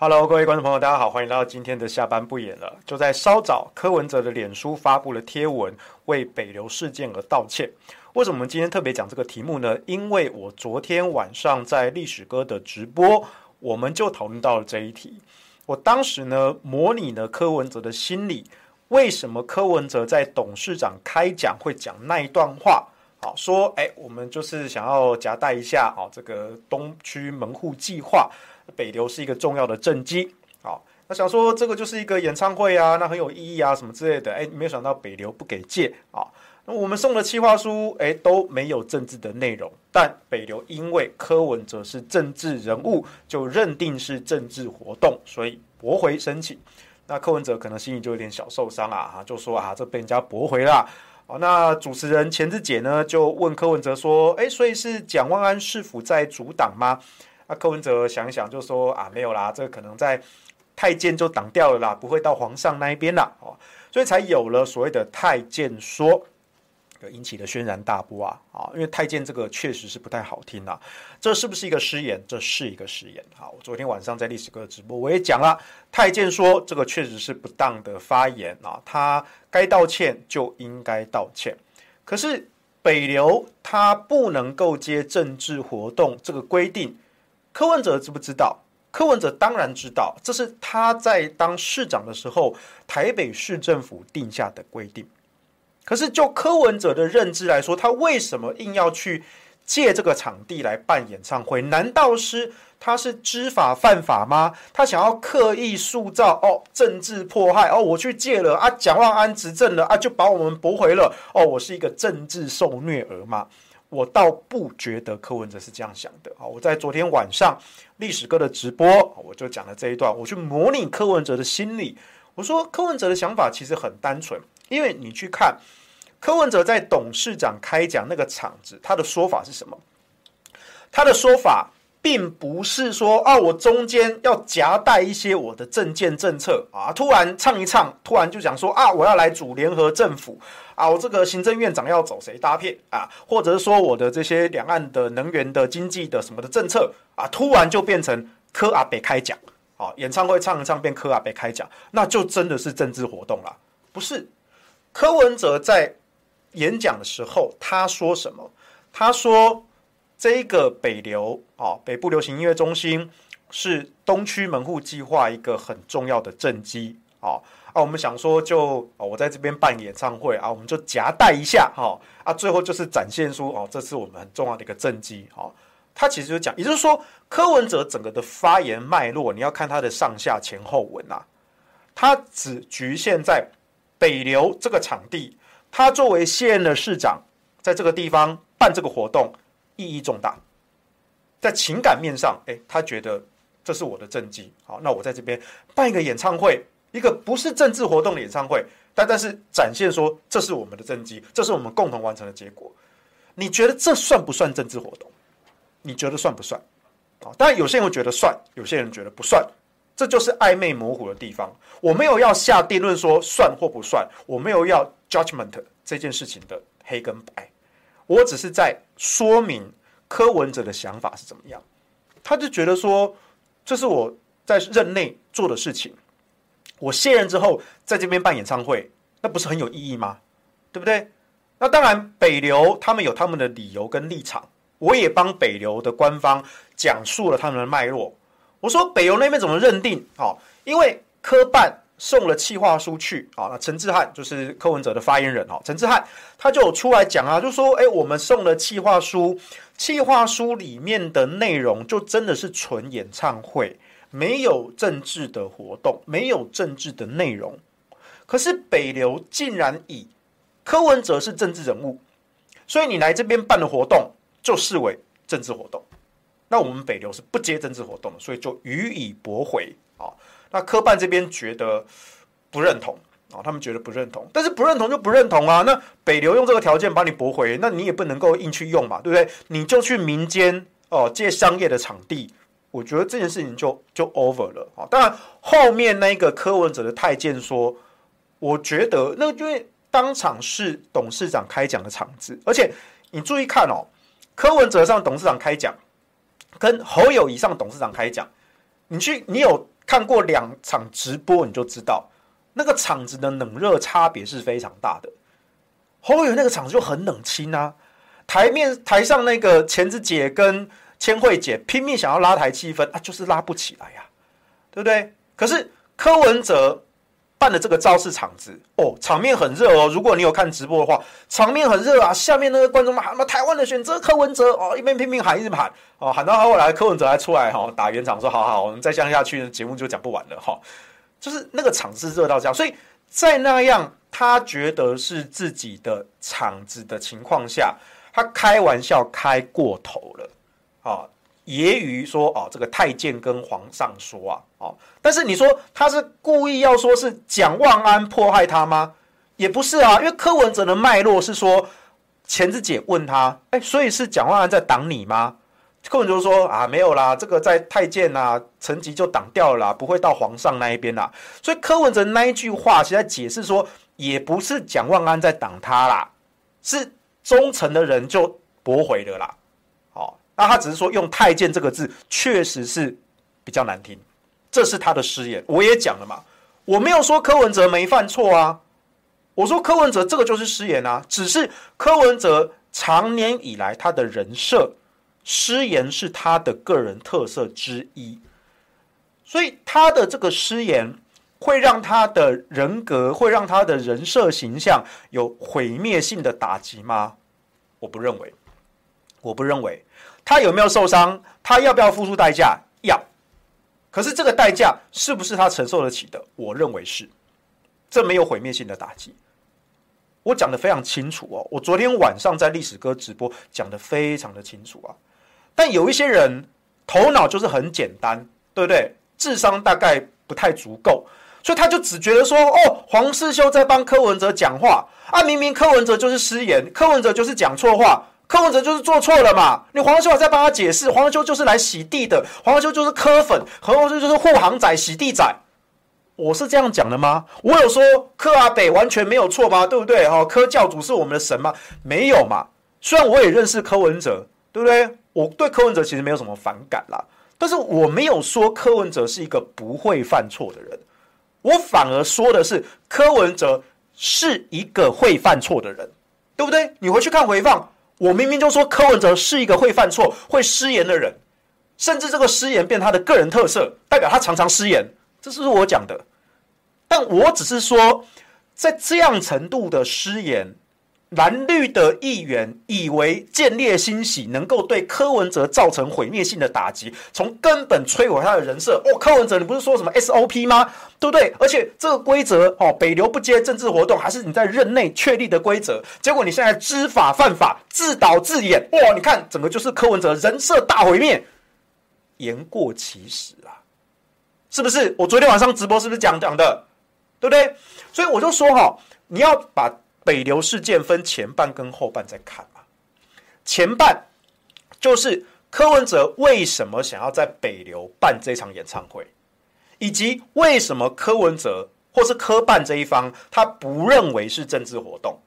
Hello，各位观众朋友，大家好，欢迎来到今天的下班不演了。就在稍早，柯文哲的脸书发布了贴文，为北流事件而道歉。为什么我们今天特别讲这个题目呢？因为我昨天晚上在历史哥的直播，我们就讨论到了这一题。我当时呢，模拟了柯文哲的心理，为什么柯文哲在董事长开讲会讲那一段话？好说，哎，我们就是想要夹带一下啊，这个东区门户计划。北流是一个重要的政绩，好，那想说这个就是一个演唱会啊，那很有意义啊，什么之类的，哎，没有想到北流不给借啊，那我们送的企划书，哎，都没有政治的内容，但北流因为柯文哲是政治人物，就认定是政治活动，所以驳回申请。那柯文哲可能心里就有点小受伤啊，就说啊，这被人家驳回了。好，那主持人钱志杰呢，就问柯文哲说，哎，所以是蒋万安市府在阻挡吗？那柯文哲想一想，就说啊，没有啦，这个可能在太监就挡掉了啦，不会到皇上那一边啦，哦，所以才有了所谓的太监说，引起了轩然大波啊，啊，因为太监这个确实是不太好听啊，这是不是一个失言？这是一个失言。好，我昨天晚上在历史哥直播，我也讲了，太监说这个确实是不当的发言啊，他该道歉就应该道歉。可是北流他不能够接政治活动这个规定。柯文哲知不知道？柯文哲当然知道，这是他在当市长的时候，台北市政府定下的规定。可是就柯文哲的认知来说，他为什么硬要去借这个场地来办演唱会？难道是他是知法犯法吗？他想要刻意塑造哦政治迫害哦，我去借了啊，蒋万安执政了啊，就把我们驳回了哦，我是一个政治受虐儿吗？我倒不觉得柯文哲是这样想的啊！我在昨天晚上历史哥的直播，我就讲了这一段，我去模拟柯文哲的心理。我说柯文哲的想法其实很单纯，因为你去看柯文哲在董事长开讲那个场子，他的说法是什么？他的说法。并不是说啊，我中间要夹带一些我的政见政策啊，突然唱一唱，突然就讲说啊，我要来组联合政府啊，我这个行政院长要走谁搭配啊，或者是说我的这些两岸的能源的经济的什么的政策啊，突然就变成柯阿北开讲啊，演唱会唱一唱变柯阿北开讲，那就真的是政治活动了，不是？柯文哲在演讲的时候他说什么？他说。这一个北流啊，北部流行音乐中心是东区门户计划一个很重要的政绩啊啊！我们想说就，就我在这边办演唱会啊，我们就夹带一下哈啊，最后就是展现出哦，这是我们很重要的一个政绩啊。他其实就讲，也就是说，柯文哲整个的发言脉络，你要看他的上下前后文呐，他只局限在北流这个场地，他作为现任的市长，在这个地方办这个活动。意义重大，在情感面上，哎，他觉得这是我的政绩。好，那我在这边办一个演唱会，一个不是政治活动的演唱会，但但是展现说这是我们的政绩，这是我们共同完成的结果。你觉得这算不算政治活动？你觉得算不算？啊，当然有些人会觉得算，有些人觉得不算，这就是暧昧模糊的地方。我没有要下定论说算或不算，我没有要 judgment 这件事情的黑跟白。我只是在说明柯文哲的想法是怎么样，他就觉得说，这是我在任内做的事情，我卸任之后在这边办演唱会，那不是很有意义吗？对不对？那当然，北流他们有他们的理由跟立场，我也帮北流的官方讲述了他们的脉络。我说北流那边怎么认定？哦，因为科办。送了企划书去啊，那陈志汉就是柯文哲的发言人哈，陈志汉他就有出来讲啊，就说哎，我们送了企划书，企划书里面的内容就真的是纯演唱会，没有政治的活动，没有政治的内容。可是北流竟然以柯文哲是政治人物，所以你来这边办的活动就视为政治活动，那我们北流是不接政治活动的，所以就予以驳回啊。那科办这边觉得不认同啊，他们觉得不认同，但是不认同就不认同啊。那北流用这个条件把你驳回，那你也不能够硬去用嘛，对不对？你就去民间哦借商业的场地，我觉得这件事情就就 over 了啊。当然后面那个柯文哲的太监说，我觉得那个因为当场是董事长开讲的场子，而且你注意看哦，柯文哲上董事长开讲，跟侯友宜上董事长开讲，你去你有。看过两场直播，你就知道那个场子的冷热差别是非常大的。侯友那个场子就很冷清啊，台面台上那个钱子姐跟千惠姐拼命想要拉台气氛啊，就是拉不起来呀、啊，对不对？可是柯文哲办的这个造势场子哦，场面很热哦。如果你有看直播的话，场面很热啊。下面那个观众们喊嘛，台湾的选择柯文哲哦，一边拼命喊，一直喊哦，喊到后来柯文哲还出来哈、哦、打圆场说，好好，我们再这样下去，节目就讲不完了哈、就是那个场子热到这样，所以在那样他觉得是自己的场子的情况下，他开玩笑开过头了啊。揶揄说：“哦，这个太监跟皇上说啊，哦，但是你说他是故意要说是蒋万安迫害他吗？也不是啊，因为柯文哲的脉络是说，钱子姐问他，哎，所以是蒋万安在挡你吗？柯文哲说啊，没有啦，这个在太监呐，层级就挡掉了，不会到皇上那一边啦。所以柯文哲那一句话，其实在解释说，也不是蒋万安在挡他啦，是忠诚的人就驳回了啦。”那他只是说用“太监”这个字，确实是比较难听，这是他的失言。我也讲了嘛，我没有说柯文哲没犯错啊，我说柯文哲这个就是失言啊，只是柯文哲长年以来他的人设失言是他的个人特色之一，所以他的这个失言会让他的人格，会让他的人设形象有毁灭性的打击吗？我不认为，我不认为。他有没有受伤？他要不要付出代价？要。可是这个代价是不是他承受得起的？我认为是。这没有毁灭性的打击。我讲得非常清楚哦。我昨天晚上在历史哥直播讲得非常的清楚啊。但有一些人头脑就是很简单，对不对？智商大概不太足够，所以他就只觉得说：哦，黄世修在帮柯文哲讲话啊，明明柯文哲就是失言，柯文哲就是讲错话。柯文哲就是做错了嘛？你黄修还在帮他解释，黄修就是来洗地的，黄修就是柯粉，黄修就是护航仔、洗地仔。我是这样讲的吗？我有说柯阿北完全没有错吗？对不对？哈，柯教主是我们的神吗？没有嘛。虽然我也认识柯文哲，对不对？我对柯文哲其实没有什么反感啦，但是我没有说柯文哲是一个不会犯错的人，我反而说的是柯文哲是一个会犯错的人，对不对？你回去看回放。我明明就说柯文哲是一个会犯错、会失言的人，甚至这个失言变他的个人特色，代表他常常失言，这是我讲的。但我只是说，在这样程度的失言。蓝绿的议员以为见猎心喜能够对柯文哲造成毁灭性的打击，从根本摧毁他的人设。哦，柯文哲，你不是说什么 SOP 吗？对不对？而且这个规则哦，北流不接政治活动，还是你在任内确立的规则。结果你现在知法犯法，自导自演。哇，你看整个就是柯文哲人设大毁灭，言过其实啊，是不是？我昨天晚上直播是不是讲讲的？对不对？所以我就说哈，你要把。北流事件分前半跟后半再看嘛，前半就是柯文哲为什么想要在北流办这场演唱会，以及为什么柯文哲或是柯办这一方他不认为是政治活动，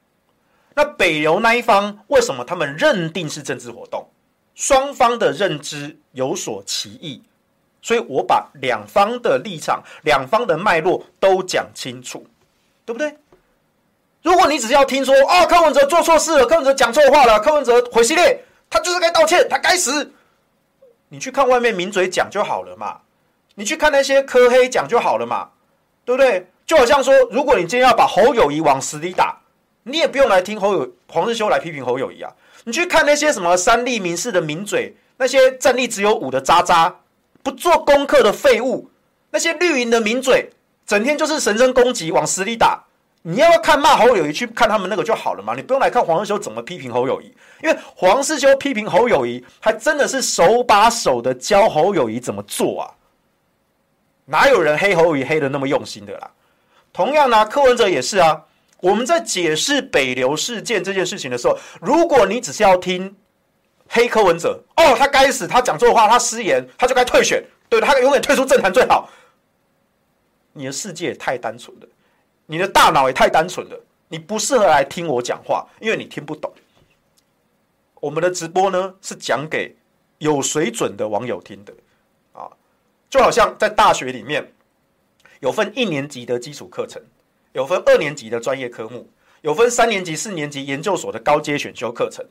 那北流那一方为什么他们认定是政治活动？双方的认知有所歧义，所以我把两方的立场、两方的脉络都讲清楚，对不对？如果你只是要听说啊、哦，柯文哲做错事了，柯文哲讲错话了，柯文哲毁系列，他就是该道歉，他该死。你去看外面名嘴讲就好了嘛，你去看那些柯黑讲就好了嘛，对不对？就好像说，如果你今天要把侯友谊往死里打，你也不用来听侯友黄日修来批评侯友谊啊。你去看那些什么三立民视的名嘴，那些战力只有五的渣渣，不做功课的废物，那些绿营的名嘴，整天就是神圣攻击，往死里打。你要不要看骂侯友谊，去看他们那个就好了嘛，你不用来看黄世修怎么批评侯友谊，因为黄世修批评侯友谊，还真的是手把手的教侯友谊怎么做啊，哪有人黑侯友谊黑的那么用心的啦？同样呢，柯文哲也是啊。我们在解释北流事件这件事情的时候，如果你只是要听黑柯文哲，哦，他该死，他讲错话，他失言，他就该退选，对，他永远退出政坛最好。你的世界太单纯了。你的大脑也太单纯了，你不适合来听我讲话，因为你听不懂。我们的直播呢，是讲给有水准的网友听的啊。就好像在大学里面有分一年级的基础课程，有分二年级的专业科目，有分三年级、四年级研究所的高阶选修课程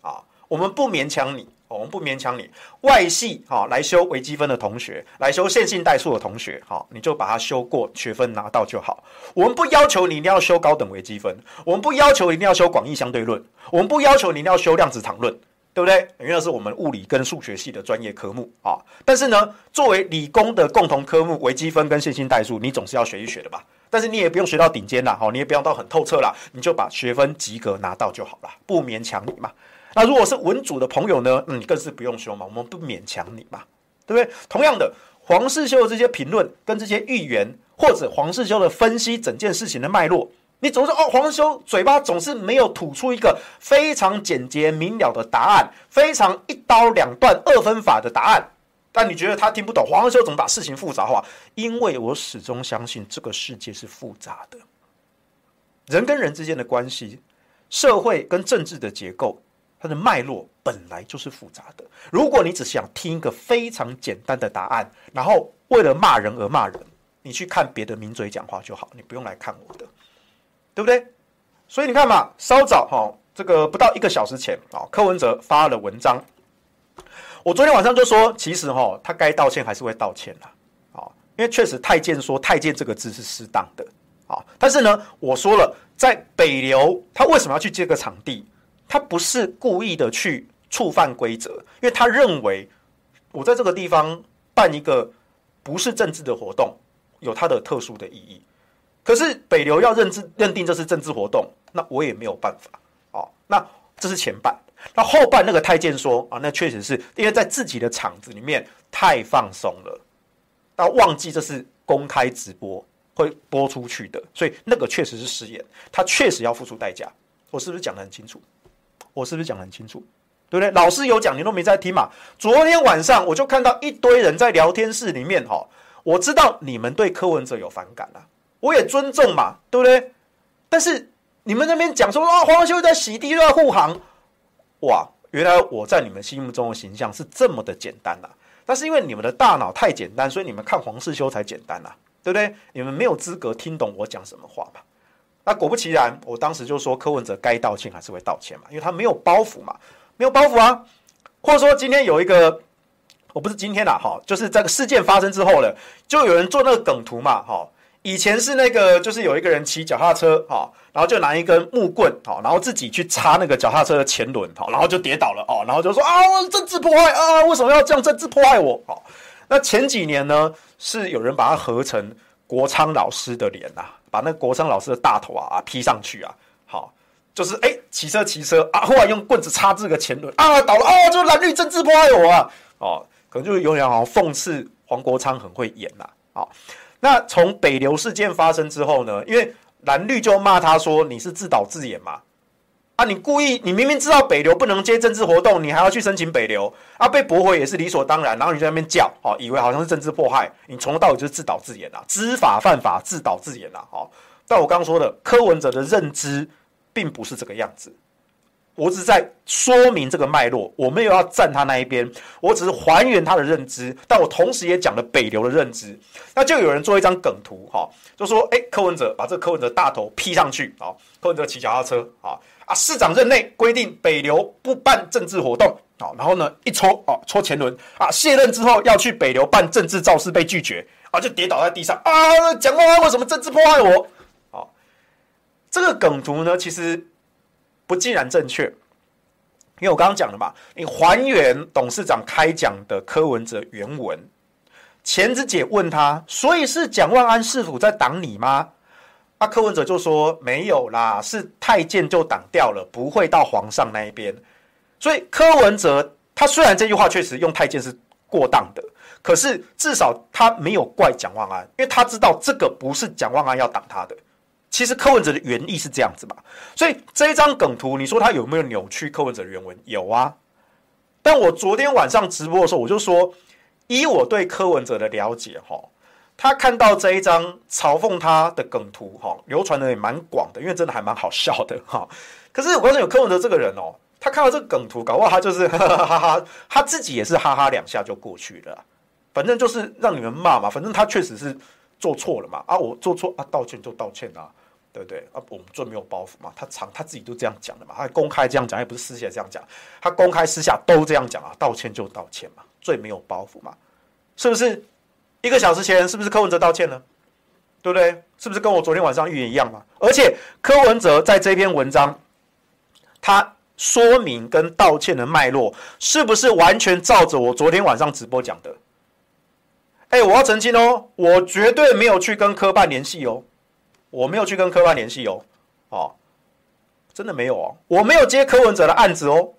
啊。我们不勉强你，我们不勉强你。外系哈来修微积分的同学，来修线性代数的同学，哈，你就把它修过，学分拿到就好。我们不要求你一定要修高等微积分，我们不要求一定要修广义相对论，我们不要求你一定要修量子场论，对不对？因为那是我们物理跟数学系的专业科目啊。但是呢，作为理工的共同科目，微积分跟线性代数，你总是要学一学的吧？但是你也不用学到顶尖啦，哈，你也不用到很透彻啦，你就把学分及格拿到就好了，不勉强你嘛。那如果是文组的朋友呢？嗯，更是不用修嘛，我们不勉强你嘛，对不对？同样的，黄世修的这些评论跟这些预言，或者黄世修的分析整件事情的脉络，你总是哦，黄世修嘴巴总是没有吐出一个非常简洁明了的答案，非常一刀两断二分法的答案。但你觉得他听不懂黄世修怎么把事情复杂化？因为我始终相信这个世界是复杂的，人跟人之间的关系，社会跟政治的结构。它的脉络本来就是复杂的。如果你只想听一个非常简单的答案，然后为了骂人而骂人，你去看别的名嘴讲话就好，你不用来看我的，对不对？所以你看嘛，稍早哈，这个不到一个小时前啊，柯文哲发了文章。我昨天晚上就说，其实哈，他该道歉还是会道歉啦，啊，因为确实太监说“太监”这个字是适当的啊。但是呢，我说了，在北流，他为什么要去这个场地？他不是故意的去触犯规则，因为他认为我在这个地方办一个不是政治的活动，有它的特殊的意义。可是北流要认知认定这是政治活动，那我也没有办法。哦，那这是前半，那后半那个太监说啊，那确实是因为在自己的场子里面太放松了，到忘记这是公开直播会播出去的，所以那个确实是失言，他确实要付出代价。我是不是讲得很清楚？我是不是讲得很清楚？对不对？老师有讲，你都没在听嘛？昨天晚上我就看到一堆人在聊天室里面哈，我知道你们对柯文哲有反感啊，我也尊重嘛，对不对？但是你们那边讲说啊，黄修在洗地，又在护航，哇！原来我在你们心目中的形象是这么的简单呐、啊。但是因为你们的大脑太简单，所以你们看黄世修才简单呐、啊，对不对？你们没有资格听懂我讲什么话嘛。那果不其然，我当时就说柯文哲该道歉还是会道歉嘛，因为他没有包袱嘛，没有包袱啊。或者说今天有一个，我不是今天啦，哈，就是这个事件发生之后了，就有人做那个梗图嘛，哈。以前是那个，就是有一个人骑脚踏车，哈，然后就拿一根木棍，哈，然后自己去插那个脚踏车的前轮，哈，然后就跌倒了，哦，然后就说啊，政治破坏啊，为什么要这样政治破坏我？哦，那前几年呢，是有人把它合成国昌老师的脸呐。把那个国昌老师的大头啊啊 P 上去啊，好，就是哎骑车骑车啊，后来用棍子插这个前轮啊倒了啊，就蓝绿政治迫害我啊，哦，可能就是有点好像讽刺黄国昌很会演呐，好，那从北流事件发生之后呢，因为蓝绿就骂他说你是自导自演嘛。啊！你故意，你明明知道北流不能接政治活动，你还要去申请北流啊？被驳回也是理所当然。然后你在那边叫，哦，以为好像是政治迫害，你从头到尾就是自导自演啊，知法犯法，自导自演啊。哦，但我刚刚说的柯文哲的认知并不是这个样子，我只是在说明这个脉络，我没有要站他那一边，我只是还原他的认知，但我同时也讲了北流的认知。那就有人做一张梗图，哈，就说，哎，柯文哲把这个柯文哲大头 P 上去，啊，柯文哲骑脚踏车，啊。啊，市长任内规定北流不办政治活动，好，然后呢一抽哦戳前轮啊，卸任之后要去北流办政治造势被拒绝啊，就跌倒在地上啊，蒋万安为什么政治迫害我？好，这个梗图呢其实不尽然正确，因为我刚刚讲了嘛，你还原董事长开讲的柯文哲原文，钱子姐问他，所以是蒋万安市府在挡你吗？那、柯文哲就说没有啦，是太监就挡掉了，不会到皇上那一边。所以柯文哲他虽然这句话确实用太监是过当的，可是至少他没有怪蒋万安，因为他知道这个不是蒋万安要挡他的。其实柯文哲的原意是这样子嘛，所以这一张梗图，你说他有没有扭曲柯文哲的原文？有啊。但我昨天晚上直播的时候，我就说，以我对柯文哲的了解，哈。他看到这一张嘲讽他的梗图，哈，流传的也蛮广的，因为真的还蛮好笑的，哈。可是我发现有柯文哲这个人哦，他看到这个梗图，搞不好他就是 哈哈哈哈，他自己也是哈哈两下就过去了。反正就是让你们骂嘛，反正他确实是做错了嘛，啊，我做错啊，道歉就道歉啊，对不对？啊，我们最没有包袱嘛，他常他自己都这样讲的嘛，他公开这样讲，也不是私下这样讲，他公开私下都这样讲啊，道歉就道歉嘛，最没有包袱嘛，是不是？一个小时前是不是柯文哲道歉了？对不对？是不是跟我昨天晚上预言一样嘛？而且柯文哲在这篇文章，他。说明跟道歉的脉络是不是完全照着我昨天晚上直播讲的？哎，我要澄清哦，我绝对没有去跟科办联系哦，我没有去跟科办联系哦，哦，真的没有哦，我没有接柯文哲的案子哦，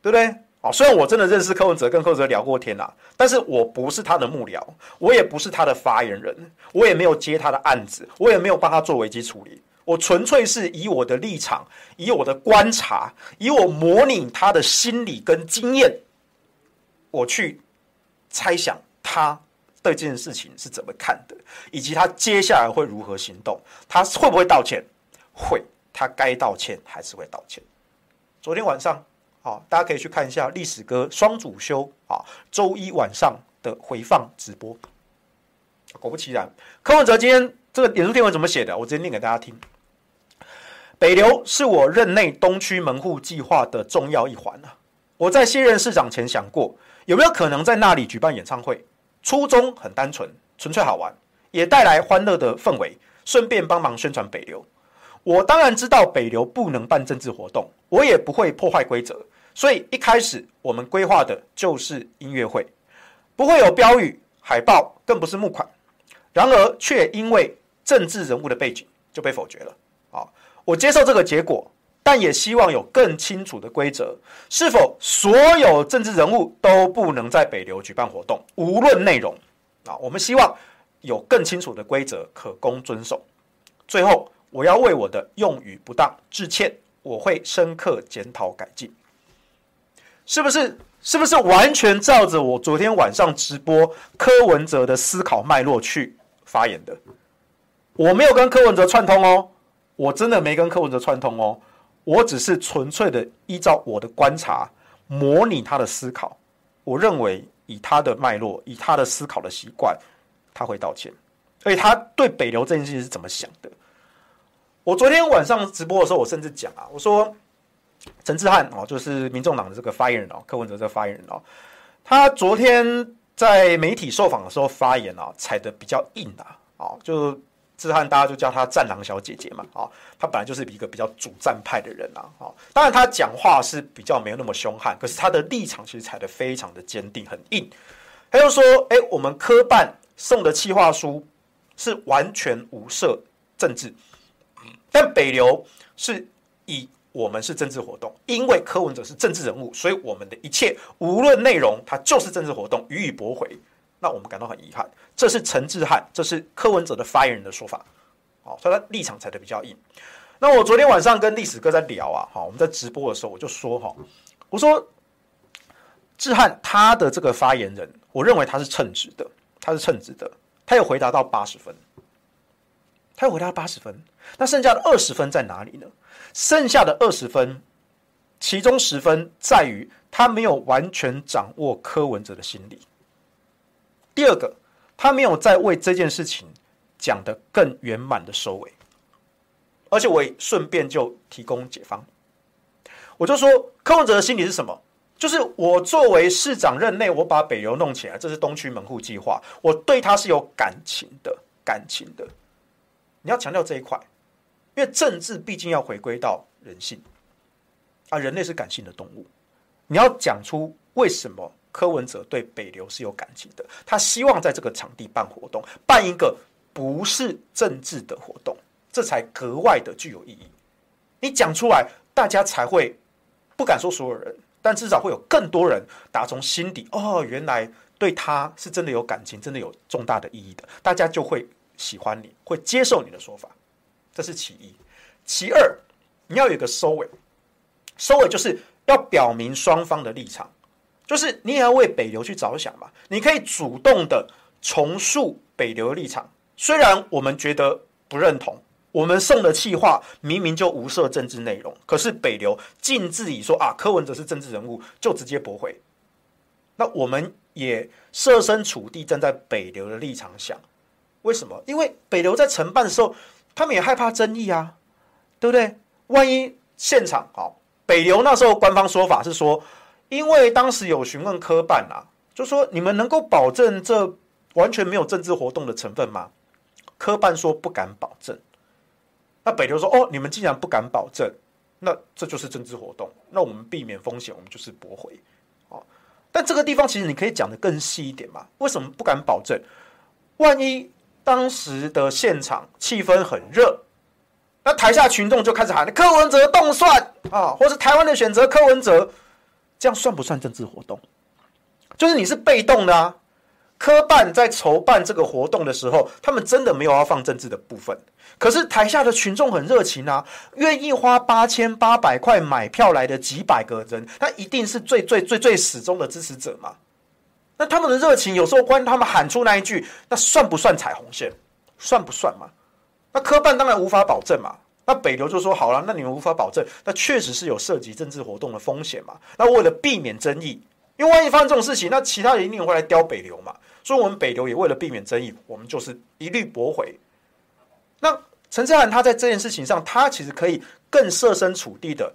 对不对？虽然我真的认识柯文哲，跟柯文哲聊过天啦，但是我不是他的幕僚，我也不是他的发言人，我也没有接他的案子，我也没有帮他做危机处理。我纯粹是以我的立场，以我的观察，以我模拟他的心理跟经验，我去猜想他对这件事情是怎么看的，以及他接下来会如何行动。他会不会道歉？会，他该道歉还是会道歉。昨天晚上，啊，大家可以去看一下历史哥双主修啊，周一晚上的回放直播。果不其然，柯文哲今天这个脸书贴文怎么写的？我直接念给大家听。北流是我任内东区门户计划的重要一环啊！我在卸任市长前想过，有没有可能在那里举办演唱会？初衷很单纯，纯粹好玩，也带来欢乐的氛围，顺便帮忙宣传北流。我当然知道北流不能办政治活动，我也不会破坏规则，所以一开始我们规划的就是音乐会，不会有标语、海报，更不是募款。然而，却因为政治人物的背景就被否决了。啊我接受这个结果，但也希望有更清楚的规则。是否所有政治人物都不能在北流举办活动，无论内容？啊，我们希望有更清楚的规则，可供遵守。最后，我要为我的用语不当致歉，我会深刻检讨改进。是不是？是不是完全照着我昨天晚上直播柯文哲的思考脉络去发言的？我没有跟柯文哲串通哦。我真的没跟柯文哲串通哦，我只是纯粹的依照我的观察，模拟他的思考。我认为以他的脉络，以他的思考的习惯，他会道歉。所以他对北流这件事情是怎么想的？我昨天晚上直播的时候，我甚至讲啊，我说陈志汉哦，就是民众党的这个发言人哦，柯文哲这个发言人哦，他昨天在媒体受访的时候发言啊，踩得比较硬啊，哦，就。志汉，大家就叫他战狼小姐姐嘛，哦，她本来就是一个比较主战派的人啊，哦，当然她讲话是比较没有那么凶悍，可是她的立场其实踩得非常的坚定，很硬。他就说，哎，我们科办送的企划书是完全无涉政治，但北流是以我们是政治活动，因为柯文哲是政治人物，所以我们的一切无论内容，它就是政治活动，予以驳回。那我们感到很遗憾，这是陈志汉，这是柯文哲的发言人的说法，好，所以他立场踩得比较硬。那我昨天晚上跟历史哥在聊啊，好，我们在直播的时候我就说哈，我说志汉他的这个发言人，我认为他是称职的，他是称职的，他有回答到八十分，他有回答八十分，那剩下的二十分在哪里呢？剩下的二十分，其中十分在于他没有完全掌握柯文哲的心理。第二个，他没有在为这件事情讲得更圆满的收尾，而且我也顺便就提供解方。我就说柯文哲的心理是什么？就是我作为市长任内，我把北流弄起来，这是东区门户计划，我对他是有感情的，感情的。你要强调这一块，因为政治毕竟要回归到人性啊，人类是感性的动物，你要讲出为什么。柯文哲对北流是有感情的，他希望在这个场地办活动，办一个不是政治的活动，这才格外的具有意义。你讲出来，大家才会不敢说所有人，但至少会有更多人打从心底哦，原来对他是真的有感情，真的有重大的意义的，大家就会喜欢你，会接受你的说法。这是其一，其二，你要有个收尾，收尾就是要表明双方的立场。就是你也要为北流去着想嘛，你可以主动的重塑北流的立场，虽然我们觉得不认同，我们送的气话明明就无涉政治内容，可是北流径自己说啊，柯文哲是政治人物，就直接驳回。那我们也设身处地站在北流的立场想，为什么？因为北流在承办的时候，他们也害怕争议啊，对不对？万一现场好，北流那时候官方说法是说，因为当时有询问科办啊，就说你们能够保证这完全没有政治活动的成分吗？科办说不敢保证。那北流说哦，你们既然不敢保证，那这就是政治活动，那我们避免风险，我们就是驳回。哦，但这个地方其实你可以讲得更细一点嘛？为什么不敢保证？万一当时的现场气氛很热，那台下群众就开始喊柯文哲动算啊，或是台湾的选择柯文哲，这样算不算政治活动？就是你是被动的啊。科办在筹办这个活动的时候，他们真的没有要放政治的部分。可是台下的群众很热情啊，愿意花八千八百块买票来的几百个人，他一定是最最最最始终的支持者嘛。那他们的热情有时候关他们喊出那一句，那算不算踩红线？算不算嘛？那科办当然无法保证嘛。那北流就说好了，那你们无法保证，那确实是有涉及政治活动的风险嘛。那为了避免争议，因为万一发生这种事情，那其他人一定会来刁北流嘛。所以，我们北流也为了避免争议，我们就是一律驳回。那陈志涵他在这件事情上，他其实可以更设身处地的，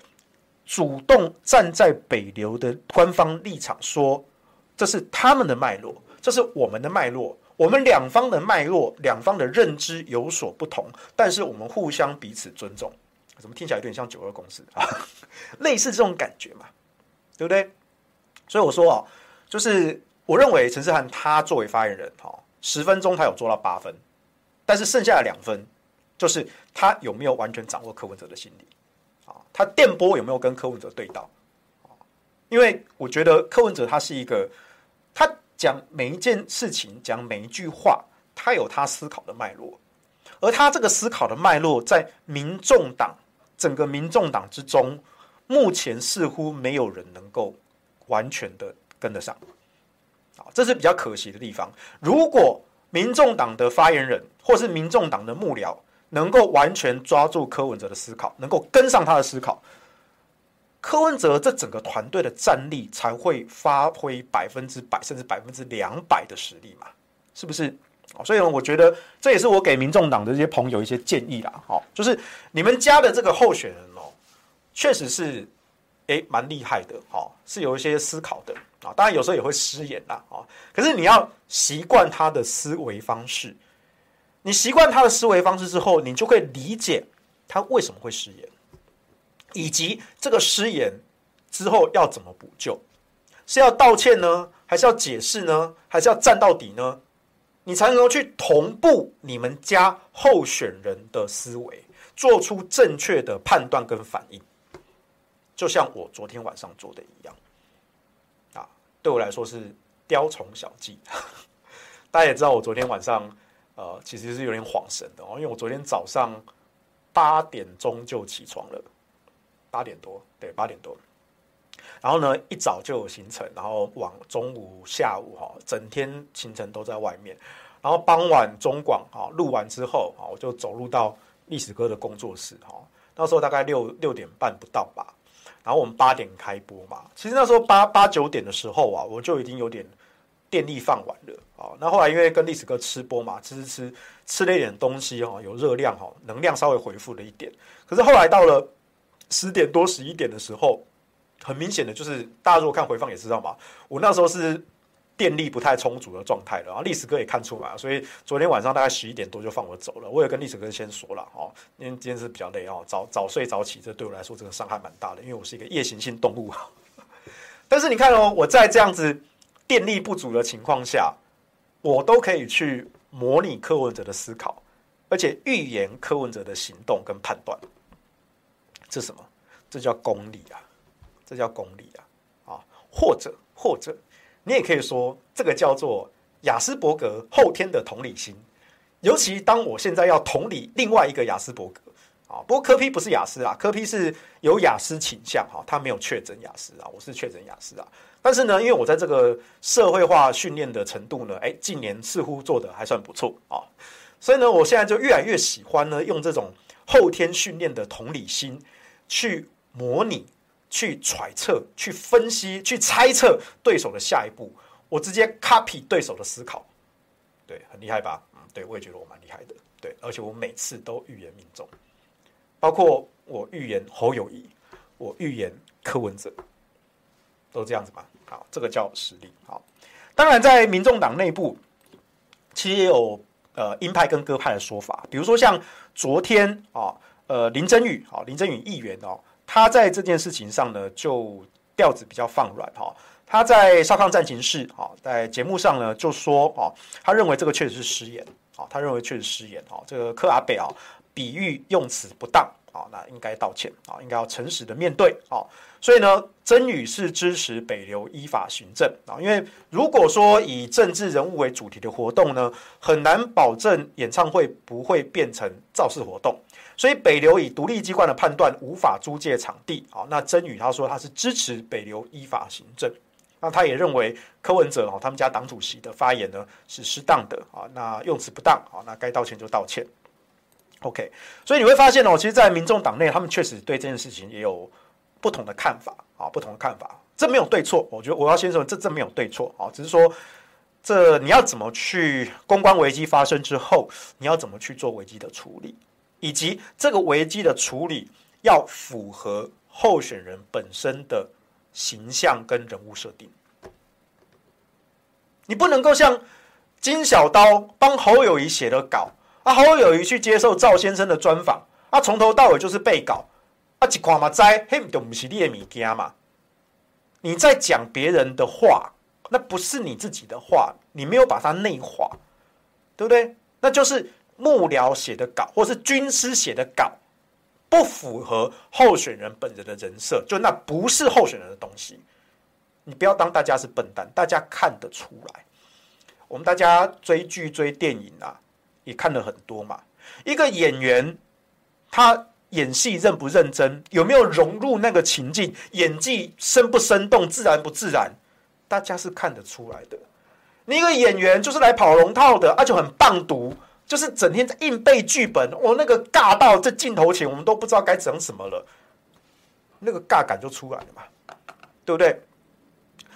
主动站在北流的官方立场，说这是他们的脉络，这是我们的脉络，我们两方的脉络，两方的认知有所不同，但是我们互相彼此尊重。怎么听起来有点像九二共识啊？类似这种感觉嘛，对不对？所以我说啊，就是。我认为陈智菡他作为发言人，哈，十分钟他有做到八分，但是剩下的两分，就是他有没有完全掌握柯文哲的心理，啊，他电波有没有跟柯文哲对到，因为我觉得柯文哲他是一个，讲每一件事情，讲每一句话，他有他思考的脉络，而他这个思考的脉络，在民众党整个民众党之中，目前似乎没有人能够完全的跟得上。这是比较可惜的地方。如果民众党的发言人或是民众党的幕僚能够完全抓住柯文哲的思考，能够跟上他的思考，柯文哲这整个团队的战力才会发挥百分之百甚至百分之两百的实力嘛？是不是？所以呢，我觉得这也是我给民众党的这些朋友一些建议啦。好，就是你们家的这个候选人哦，确实是。哎，蛮厉害的，哈，是有一些思考的啊。当然有时候也会失言啦，啊。可是你要习惯他的思维方式，你习惯他的思维方式之后，你就会理解他为什么会失言，以及这个失言之后要怎么补救，是要道歉呢，还是要解释呢，还是要站到底呢？你才能够去同步你们家候选人的思维，做出正确的判断跟反应。就像我昨天晚上做的一样，啊，对我来说是雕虫小技。大家也知道，我昨天晚上呃，其实是有点恍神的哦，因为我昨天早上八点钟就起床了，八点多，对，八点多。然后呢，一早就有行程，然后往中午、下午哈，整天行程都在外面。然后傍晚中广哈录完之后啊，我就走路到历史哥的工作室哈，那时候大概六六点半不到吧。然后我们八点开播嘛，其实那时候八八九点的时候啊，我就已经有点电力放完了啊。那后来因为跟历史哥吃播嘛，吃吃吃吃了一点东西哈，有热量哈，能量稍微恢复了一点。可是后来到了十点多十一点的时候，很明显的就是大家如果看回放也知道嘛，我那时候是。电力不太充足的状态了，然后历史哥也看出来了，所以昨天晚上大概十一点多就放我走了。我也跟历史哥先说了哦，因为今天是比较累哦，早早睡早起，这对我来说这个伤害蛮大的，因为我是一个夜行性动物。但是你看哦，我在这样子电力不足的情况下，我都可以去模拟柯文哲的思考，而且预言柯文哲的行动跟判断。是什么？这叫功利啊！这叫功利啊！啊，或者或者。你也可以说，这个叫做亚斯伯格后天的同理心。尤其当我现在要同理另外一个亚斯伯格啊，不过科批不是雅斯啊，科批是有雅斯倾向哈，他没有确诊雅斯啊，我是确诊雅斯啊。但是呢，因为我在这个社会化训练的程度呢，哎，近年似乎做得还算不错啊，所以呢，我现在就越来越喜欢呢，用这种后天训练的同理心去模拟。去揣测、去分析、去猜测对手的下一步，我直接 copy 对手的思考，对，很厉害吧？嗯，对，我也觉得我蛮厉害的，对，而且我每次都预言命中，包括我预言侯友宜，我预言柯文哲，都这样子嘛。好，这个叫实力。好，当然在民众党内部，其实也有呃鹰派跟鸽派的说法，比如说像昨天啊，呃林真宇啊林真宇议员哦。他在这件事情上呢，就调子比较放软哈。他在少康战情室啊，在节目上呢就说哦，他认为这个确实是失言啊，他认为确实失言啊。这个柯阿北啊，比喻用词不当啊，那应该道歉啊，应该要诚实的面对啊。所以呢，真宇是支持北流依法行政啊，因为如果说以政治人物为主题的活动呢，很难保证演唱会不会变成造势活动。所以北流以独立机关的判断无法租借场地，好，那曾宇他说他是支持北流依法行政，那他也认为柯文哲哦他们家党主席的发言呢是适当的。啊，那用词不当。啊，那该道歉就道歉。OK，所以你会发现哦，其实，在民众党内，他们确实对这件事情也有不同的看法。啊，不同的看法，这没有对错，我觉得我要先说这这没有对错。啊，只是说这你要怎么去公关危机发生之后，你要怎么去做危机的处理。以及这个危机的处理要符合候选人本身的形象跟人物设定，你不能够像金小刀帮侯友宜写的稿啊，侯友宜去接受赵先生的专访啊，从头到尾就是背稿啊，一看嘛知，嘿，都不是你的物件嘛。你在讲别人的话，那不是你自己的话，你没有把它内化，对不对？那就是。幕僚写的稿，或是军师写的稿，不符合候选人本人的人设，就那不是候选人的东西。你不要当大家是笨蛋，大家看得出来。我们大家追剧追电影啊，也看了很多嘛。一个演员他演戏认不认真，有没有融入那个情境，演技生不生动，自然不自然，大家是看得出来的。你一个演员就是来跑龙套的，而且很棒读。就是整天在硬背剧本，我，那个尬到这镜头前，我们都不知道该整什么了，那个尬感就出来了嘛，对不对？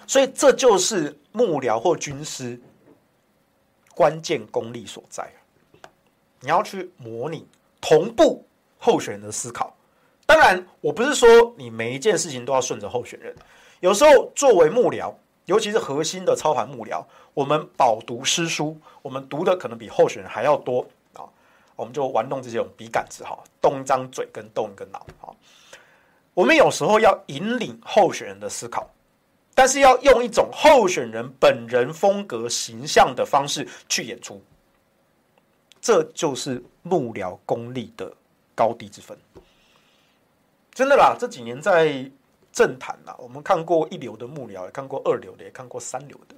所以这就是幕僚或军师关键功力所在。你要去模拟同步候选人的思考。当然，我不是说你每一件事情都要顺着候选人，有时候作为幕僚。尤其是核心的操盘幕僚，我们饱读诗书，我们读的可能比候选人还要多啊！我们就玩弄这种笔杆子哈，动一张嘴跟动一个脑哈。我们有时候要引领候选人的思考，但是要用一种候选人本人风格形象的方式去演出，这就是幕僚功力的高低之分。真的啦，这几年在。政坛呐，我们看过一流的幕僚，也看过二流的，也看过三流的。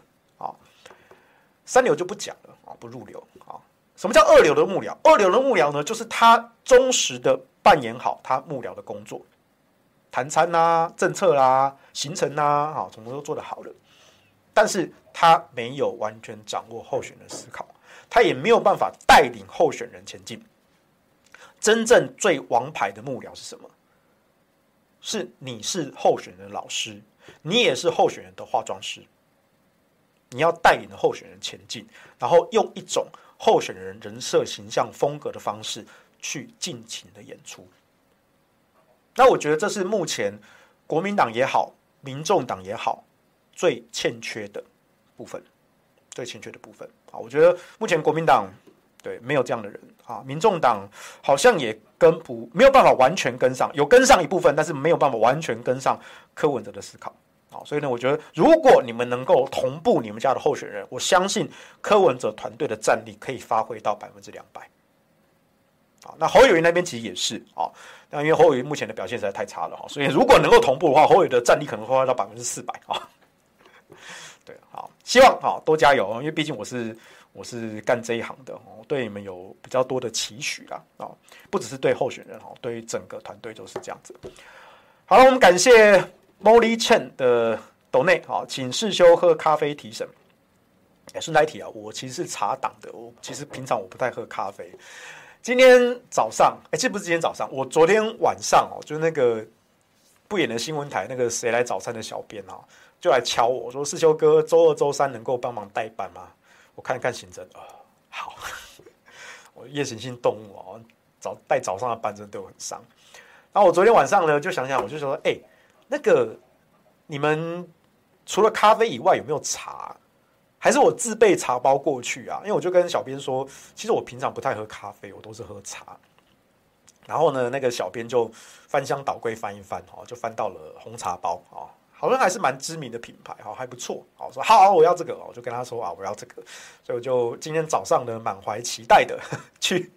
三流就不讲了啊，不入流啊。什么叫二流的幕僚？二流的幕僚呢，就是他忠实的扮演好他幕僚的工作，谈餐呐、政策啦、啊、行程呐，啊，什么都做得好了。但是他没有完全掌握候选人思考，他也没有办法带领候选人前进。真正最王牌的幕僚是什么？是你是候选人的老师，你也是候选人的化妆师。你要带领候选人前进，然后用一种候选人人设、形象、风格的方式去尽情的演出。那我觉得这是目前国民党也好，民众党也好，最欠缺的部分，最欠缺的部分啊！我觉得目前国民党对没有这样的人。啊，民众党好像也跟不没有办法完全跟上，有跟上一部分，但是没有办法完全跟上柯文哲的思考。啊，所以呢，我觉得如果你们能够同步你们家的候选人，我相信柯文哲团队的战力可以发挥到百分之两百。啊，那侯友宜那边其实也是啊，那因为侯友宜目前的表现实在太差了哈，所以如果能够同步的话，侯友宜的战力可能会发挥到百分之四百啊。对，好，希望啊多加油，因为毕竟我是。我是干这一行的，我对你们有比较多的期许啦，啊，不只是对候选人哈，对整个团队都是这样子。好了，我们感谢 Molly Chen 的斗内，好，请世修喝咖啡提神。哎，顺带提啊，我其实是茶党的，我其实平常我不太喝咖啡。今天早上，哎，这不是今天早上，我昨天晚上哦，就是那个不演的新闻台那个谁来早餐的小编啊，就来敲我说：“世修哥，周二、周三能够帮忙代班吗？”我看一看行程，啊、好，我夜行性动物啊，早带早上的班真的对我很伤。然后我昨天晚上呢，就想想，我就说：“哎、那个你们除了咖啡以外，有没有茶？还是我自备茶包过去啊？”因为我就跟小编说，其实我平常不太喝咖啡，我都是喝茶。然后呢，那个小编就翻箱倒柜翻一翻，哦，就翻到了红茶包，哦，好像还是蛮知名的品牌，哦，还不错，哦，说好，我要这个，我就跟他说啊，我要这个，所以我就今天早上呢，满怀期待的 去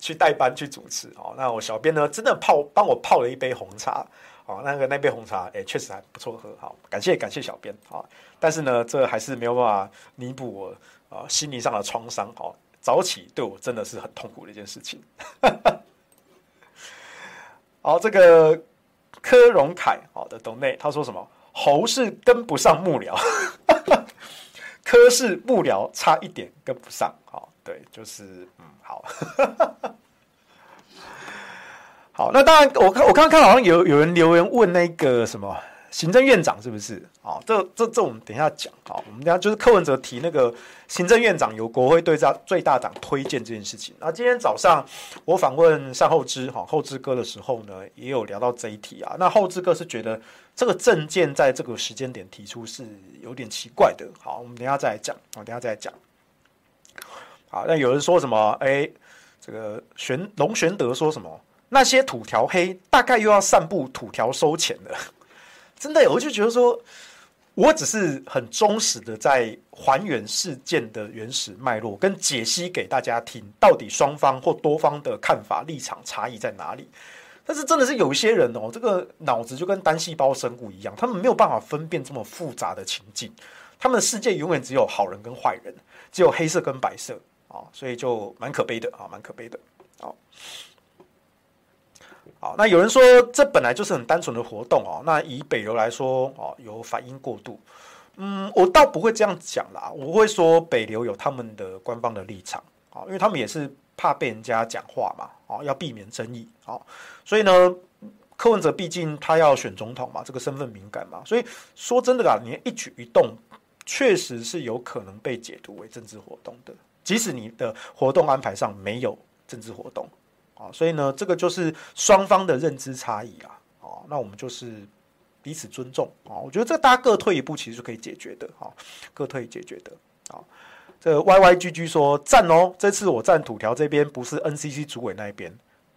去代班去主持，哦，那我小编呢，真的泡帮我泡了一杯红茶，哦，那个那杯红茶，哎，确实还不错喝，好，感谢感谢小编，好，但是呢，这还是没有办法弥补我啊心理上的创伤，哦，早起对我真的是很痛苦的一件事情。好，这个柯荣凯好的董内他说什么？侯是跟不上幕僚，柯是幕僚差一点跟不上。好，对，就是嗯，好，好，那当然，我看我刚刚看好像有有人留言问那个什么。行政院长是不是？好，这这这我们等一下讲。好，我们等下就是柯文哲提那个行政院长由国会对照最大党推荐这件事情。那今天早上我访问单厚之哈厚之哥的时候呢，也有聊到这一题啊。那厚之哥是觉得这个政见在这个时间点提出是有点奇怪的。好，我们等一下再来讲。我等一下再来讲。好，那有人说什么？哎，这个玄龙玄德说什么？那些土条黑大概又要散布土条收钱了。真的，我就觉得说，我只是很忠实的在还原事件的原始脉络，跟解析给大家听，到底双方或多方的看法立场差异在哪里。但是真的是有一些人哦，这个脑子就跟单细胞生物一样，他们没有办法分辨这么复杂的情境，他们的世界永远只有好人跟坏人，只有黑色跟白色啊，所以就蛮可悲的啊，蛮可悲的。好，好那有人说这本来就是很单纯的活动哦。那以北流来说哦，有反应过度。嗯，我倒不会这样讲啦。我会说北流有他们的官方的立场啊，因为他们也是怕被人家讲话嘛，哦，要避免争议啊。所以呢，柯文哲毕竟他要选总统嘛，这个身份敏感嘛，所以说真的啦，你一举一动确实是有可能被解读为政治活动的，即使你的活动安排上没有政治活动。啊，所以呢，这个就是双方的认知差异啊。哦，那我们就是彼此尊重啊。我觉得这大家各退一步，其实就可以解决的。哈，各退解决的。啊，这个 Y Y G G 说赞哦，这次我站土条这边，不是 N C C 主委那一边。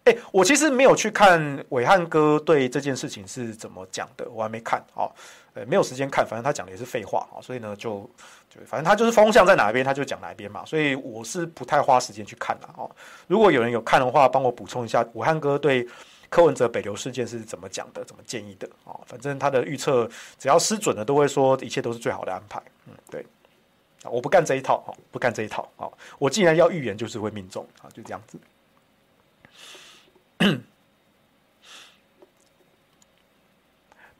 哎，我其实没有去看伟汉哥对这件事情是怎么讲的，我还没看。哦，呃，没有时间看，反正他讲的也是废话啊。所以呢，就就。反正他就是风向在哪一边，他就讲哪一边嘛，所以我是不太花时间去看了哦。如果有人有看的话，帮我补充一下，武汉哥对柯文哲北流事件是怎么讲的，怎么建议的啊？反正他的预测只要失准了，都会说一切都是最好的安排。嗯，对，我不干这一套哦，不干这一套啊！我既然要预言，就是会命中啊，就这样子。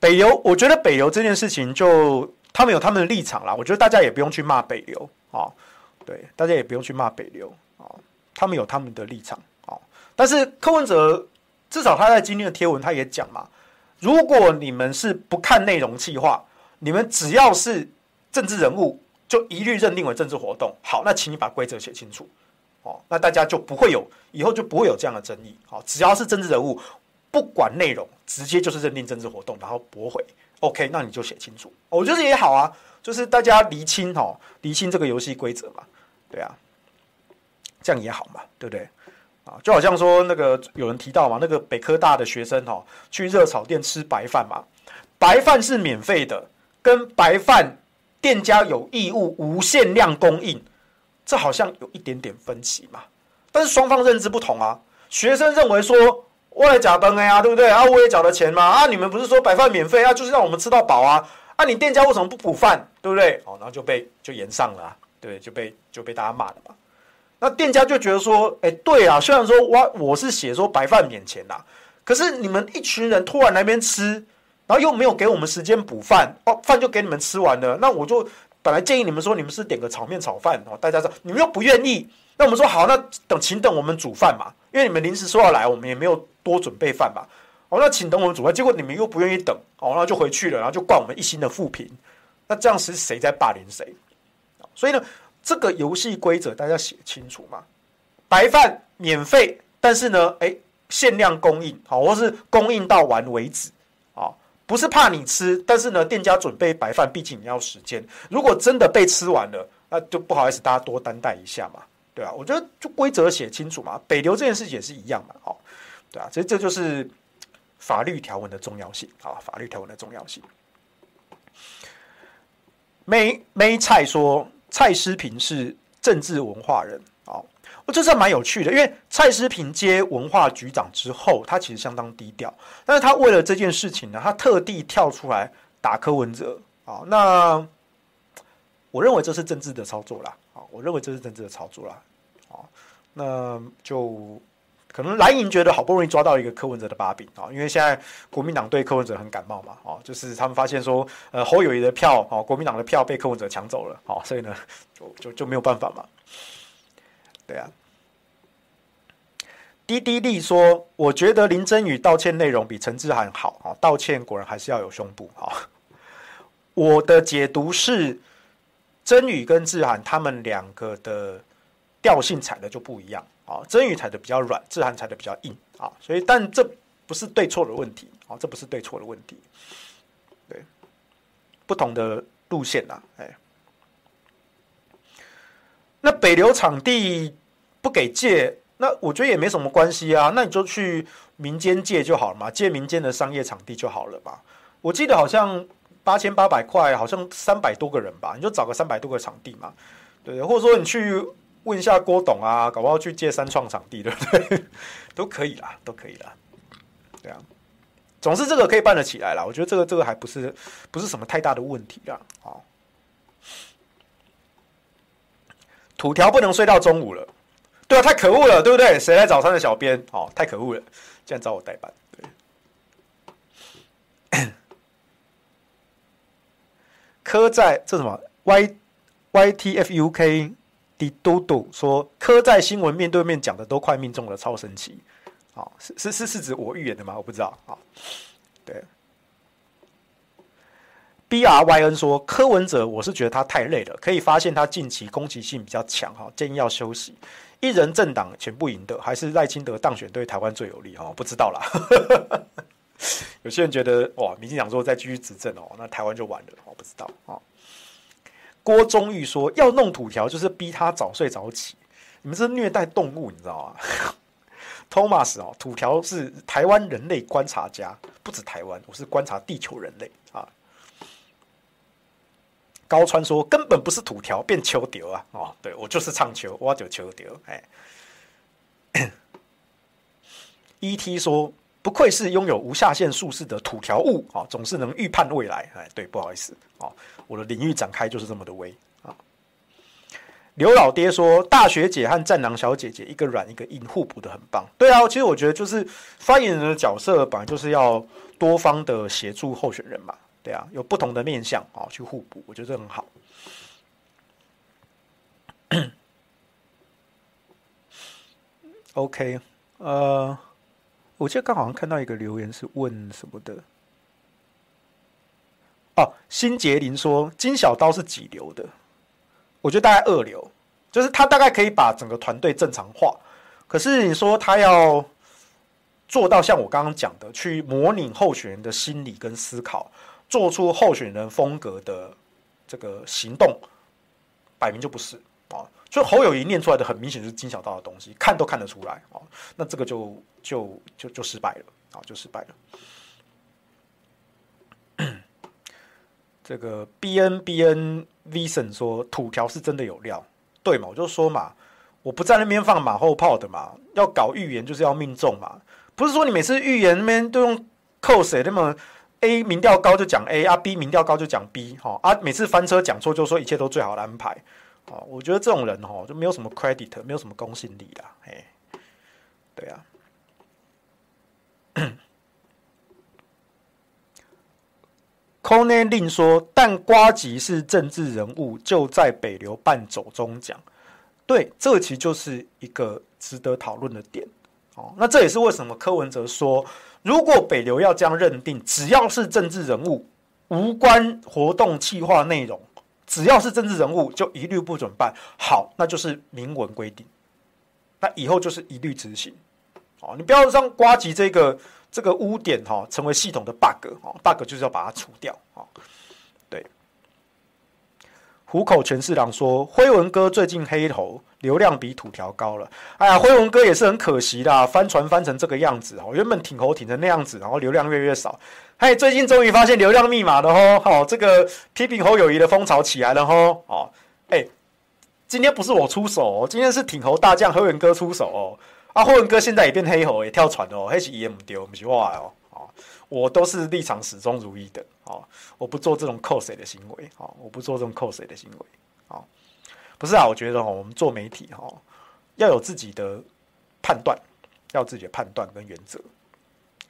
北流，我觉得北流这件事情就。他们有他们的立场啦，我觉得大家也不用去骂北流啊，对，大家也不用去骂北流啊，他们有他们的立场啊。但是柯文哲至少他在今天的贴文他也讲嘛，如果你们是不看内容计划，你们只要是政治人物，就一律认定为政治活动。好，那请你把规则写清楚哦，那大家就不会有以后就不会有这样的争议。好，只要是政治人物，不管内容，直接就是认定政治活动，然后驳回。OK，那你就写清楚，我觉得也好啊，就是大家厘清哦，厘清这个游戏规则嘛，对啊，这样也好嘛，对不对？啊，就好像说那个有人提到嘛，那个北科大的学生哦，去热炒店吃白饭嘛，白饭是免费的，跟白饭店家有义务无限量供应，这好像有一点点分歧嘛，但是双方认知不同啊，学生认为说。我也假崩哎呀，对不对啊？我也缴了钱嘛啊！你们不是说白饭免费啊？就是让我们吃到饱啊！啊，你店家为什么不补饭？对不对？哦，然后就被就延上了，啊，对，就被就被大家骂了嘛。那店家就觉得说，哎，对啊，虽然说我我是写说白饭免钱呐，可是你们一群人突然来那边吃，然后又没有给我们时间补饭，哦，饭就给你们吃完了。那我就本来建议你们说，你们是点个炒面炒饭哦，大家说你们又不愿意，那我们说好，那等请等我们煮饭嘛，因为你们临时说要来，我们也没有。多准备饭吧，哦，那请等我们主办，结果你们又不愿意等，哦，然后就回去了，然后就怪我们一心的负评。那这样是谁在霸凌谁？所以呢，这个游戏规则大家写清楚嘛。白饭免费，但是呢，哎，限量供应，好，或是供应到完为止，啊，不是怕你吃，但是呢，店家准备白饭，毕竟你要时间。如果真的被吃完了，那就不好意思，大家多担待一下嘛，对啊，我觉得就规则写清楚嘛，北流这件事也是一样嘛，哦，对啊，所以这就是法律条文的重要性啊，法律条文的重要性。梅梅菜说蔡诗平是政治文化人啊，我觉得这蛮有趣的，因为蔡诗平接文化局长之后，他其实相当低调，但是他为了这件事情呢，他特地跳出来打柯文哲啊，那。我认为这是政治的操作啦，啊，我认为这是政治的操作啦，啊，那就可能蓝营觉得好不容易抓到一个柯文哲的把柄啊，因为现在国民党对柯文哲很感冒嘛，哦，就是他们发现说，呃，侯友宜的票啊，国民党的票被柯文哲抢走了，哦，所以呢，就就就没有办法嘛，对啊。滴滴滴说，我觉得林珍羽道歉内容比陈志涵好啊，道歉果然还是要有胸部啊，我的解读是。真宇跟志涵他们两个的调性踩的就不一样啊，真鱼踩的比较软，自然踩的比较硬啊，所以但这不是对错的问题啊，这不是对错的问题，对，不同的路线呐，哎，那北流场地不给借，那我觉得也没什么关系啊，那你就去民间借就好了嘛，借民间的商业场地就好了嘛，我记得好像。八千八百块，好像三百多个人吧，你就找个三百多个场地嘛，对，或者说你去问一下郭董啊，搞不好去借三创场地，对不对？都可以啦，都可以啦，对啊，总之这个可以办得起来啦，我觉得这个这个还不是不是什么太大的问题啦。啊。土条不能睡到中午了，对啊，太可恶了，对不对？谁来早餐的小编？哦，太可恶了，竟然找我代班。科在这什么 Y Y T F U K 的嘟嘟说，柯在新闻面对面讲的都快命中了，超神奇。好，是是是是指我预言的吗？我不知道。好，对。B R Y N 说，柯文哲，我是觉得他太累了，可以发现他近期攻击性比较强哈，建议要休息。一人政党全部赢的，还是赖清德当选对台湾最有利哈？不知道啦。有些人觉得哇，民进党说再继续执政哦，那台湾就完了。我不知道啊。郭宗玉说要弄土条，就是逼他早睡早起。你们是虐待动物，你知道吗？Thomas 哦，土条是台湾人类观察家，不止台湾，我是观察地球人类啊。高川说根本不是土条变秋丢啊！哦，对我就是唱秋，我就秋丢。哎，ET 说。不愧是拥有无下限术式的土条物啊，总是能预判未来。哎，对，不好意思啊，我的领域展开就是这么的微啊。刘老爹说，大学姐和战狼小姐姐一个软一个硬，互补的很棒。对啊，其实我觉得就是发言人的角色本来就是要多方的协助候选人嘛。对啊，有不同的面向啊，去互补，我觉得这很好。OK，呃。我记得刚好像看到一个留言是问什么的，哦，辛杰林说金小刀是几流的？我觉得大概二流，就是他大概可以把整个团队正常化。可是你说他要做到像我刚刚讲的，去模拟候选人的心理跟思考，做出候选人风格的这个行动，摆明就不是啊。就侯友宜念出来的很明显就是金小刀的东西，看都看得出来啊。那这个就就就就失败了啊，就失败了。这个 B N B N Vision 说土条是真的有料，对嘛？我就说嘛，我不在那边放马后炮的嘛。要搞预言就是要命中嘛，不是说你每次预言那边都用扣谁那么 A 民调高就讲 A 啊，B 民调高就讲 B 哈啊，每次翻车讲错就说一切都最好的安排。哦，我觉得这种人哦，就没有什么 credit，没有什么公信力啦。哎，对啊。Kone Lin 说：“但瓜吉是政治人物，就在北流办走中奖。对，这其实就是一个值得讨论的点。哦，那这也是为什么柯文哲说，如果北流要这样认定，只要是政治人物，无关活动计划内容，只要是政治人物，就一律不准办。好，那就是明文规定，那以后就是一律执行。哦，你不要让瓜吉这个这个污点哈，成为系统的 bug 哦，bug 就是要把它除掉啊。对，虎口全四郎说，辉文哥最近黑头。流量比土条高了，哎呀，辉文哥也是很可惜的，翻船翻成这个样子哦。原本挺猴挺成那样子，然后流量越来越少。哎，最近终于发现流量密码了吼，好，这个批评侯友谊的风潮起来了吼。哦，哎，今天不是我出手哦，今天是挺猴大将辉文哥出手哦。啊，霍文哥现在也变黑猴，也跳船哦，还是也不丢，不是我哦。哦，我都是立场始终如一的。哦，我不做这种扣谁的行为。哦，我不做这种扣谁的行为。哦。不是啊，我觉得哦我们做媒体哈，要有自己的判断，要自己的判断跟原则，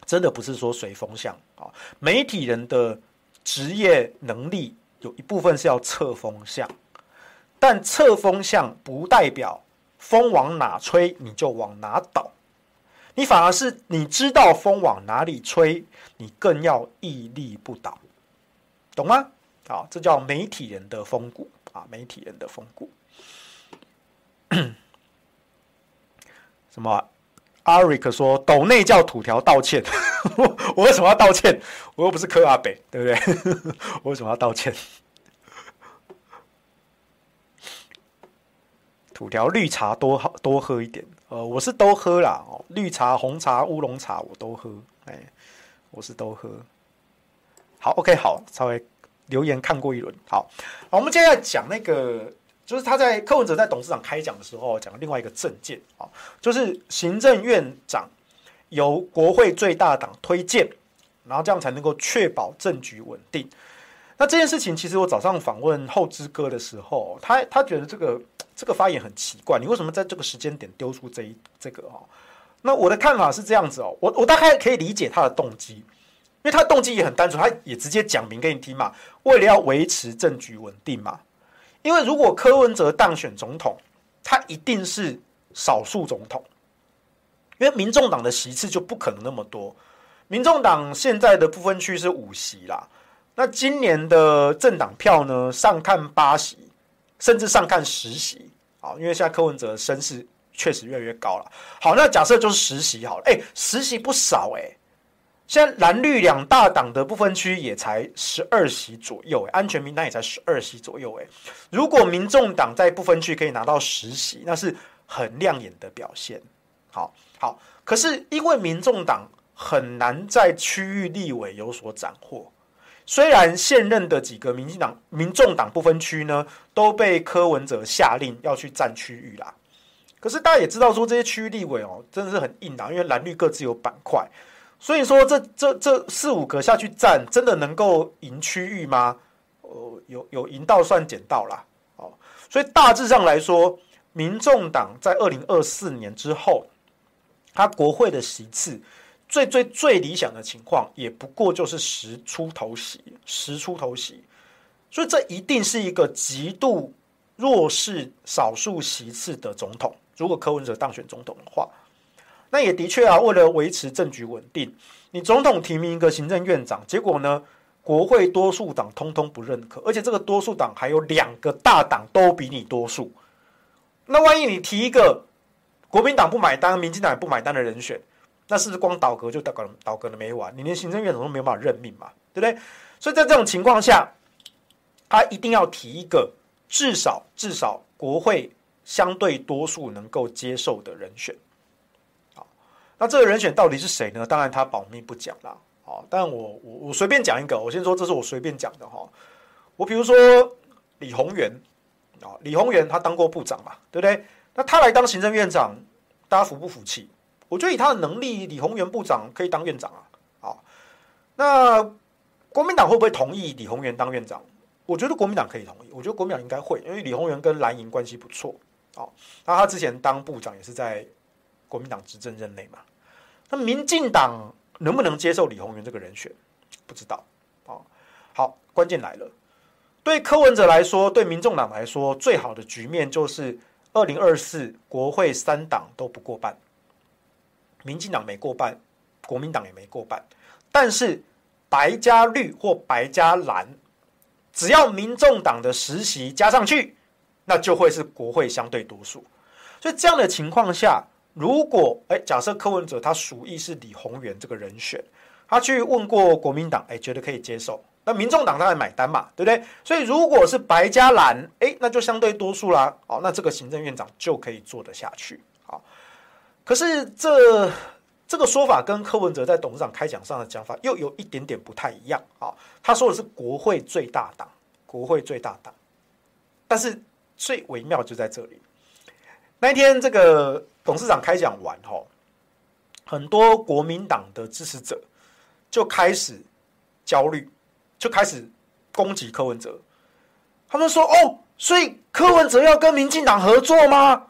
真的不是说随风向啊。媒体人的职业能力有一部分是要测风向，但测风向不代表风往哪吹你就往哪倒，你反而是你知道风往哪里吹，你更要屹立不倒，懂吗？啊，这叫媒体人的风骨啊，媒体人的风骨。什么？阿瑞克说抖内叫土条道歉，我为什么要道歉？我又不是柯阿北，对不对？我为什么要道歉？土条绿茶多喝多喝一点，呃，我是都喝啦，哦，绿茶、红茶、乌龙茶我都喝，哎，我是都喝。好，OK，好，稍微留言看过一轮，好，好，我们接下来讲那个。就是他在柯文哲在董事长开讲的时候讲了另外一个政见啊，就是行政院长由国会最大党推荐，然后这样才能够确保政局稳定。那这件事情，其实我早上访问后之哥的时候，他他觉得这个这个发言很奇怪，你为什么在这个时间点丢出这一这个哦？那我的看法是这样子哦，我我大概可以理解他的动机，因为他的动机也很单纯，他也直接讲明给你听嘛，为了要维持政局稳定嘛。因为如果柯文哲当选总统，他一定是少数总统，因为民众党的席次就不可能那么多。民众党现在的不分区是五席啦，那今年的政党票呢，上看八席，甚至上看实习啊，因为现在柯文哲的声势确实越来越高了。好，那假设就是实习好了，哎，实习不少哎。现在蓝绿两大党的不分区也才十二席左右，安全名单也才十二席左右，哎，如果民众党在不分区可以拿到十席，那是很亮眼的表现。好，好，可是因为民众党很难在区域立委有所斩获，虽然现任的几个民进党、民众党不分区呢都被柯文哲下令要去占区域啦，可是大家也知道说这些区域立委哦，真的是很硬的，因为蓝绿各自有板块。所以说这，这这四五个下去占，真的能够赢区域吗？呃，有有赢到算捡到啦。哦。所以大致上来说，民众党在二零二四年之后，他国会的席次最最最理想的情况，也不过就是十出头席，十出头席。所以这一定是一个极度弱势、少数席次的总统。如果柯文哲当选总统的话。那也的确啊，为了维持政局稳定，你总统提名一个行政院长，结果呢，国会多数党通通不认可，而且这个多数党还有两个大党都比你多数。那万一你提一个国民党不买单、民进党也不买单的人选，那是不是光倒阁就倒阁？倒阁了没完，你连行政院长都没有办法任命嘛，对不对？所以在这种情况下，他一定要提一个至少至少国会相对多数能够接受的人选。好那这个人选到底是谁呢？当然他保密不讲啦。好，但我我我随便讲一个，我先说这是我随便讲的哈。我比如说李鸿源啊，李鸿源他当过部长嘛，对不对？那他来当行政院长，大家服不服气？我觉得以他的能力，李鸿源部长可以当院长啊。好，那国民党会不会同意李鸿源当院长？我觉得国民党可以同意，我觉得国民党应该会，因为李鸿源跟蓝营关系不错。好，那他之前当部长也是在国民党执政任内嘛。那民进党能不能接受李鸿源这个人选？不知道。好，关键来了。对柯文哲来说，对民众党来说，最好的局面就是二零二四国会三党都不过半。民进党没过半，国民党也没过半，但是白加绿或白加蓝，只要民众党的十席加上去，那就会是国会相对多数。所以这样的情况下，如果哎，假设柯文哲他属意是李宏源这个人选，他去问过国民党，哎，觉得可以接受，那民众党当然买单嘛，对不对？所以如果是白加蓝，哎，那就相对多数啦。哦，那这个行政院长就可以做得下去。可是这这个说法跟柯文哲在董事长开讲上的讲法又有一点点不太一样啊。他说的是国会最大党，国会最大党，但是最微妙就在这里。那一天这个。董事长开讲完后，很多国民党的支持者就开始焦虑，就开始攻击柯文哲。他们说：“哦，所以柯文哲要跟民进党合作吗？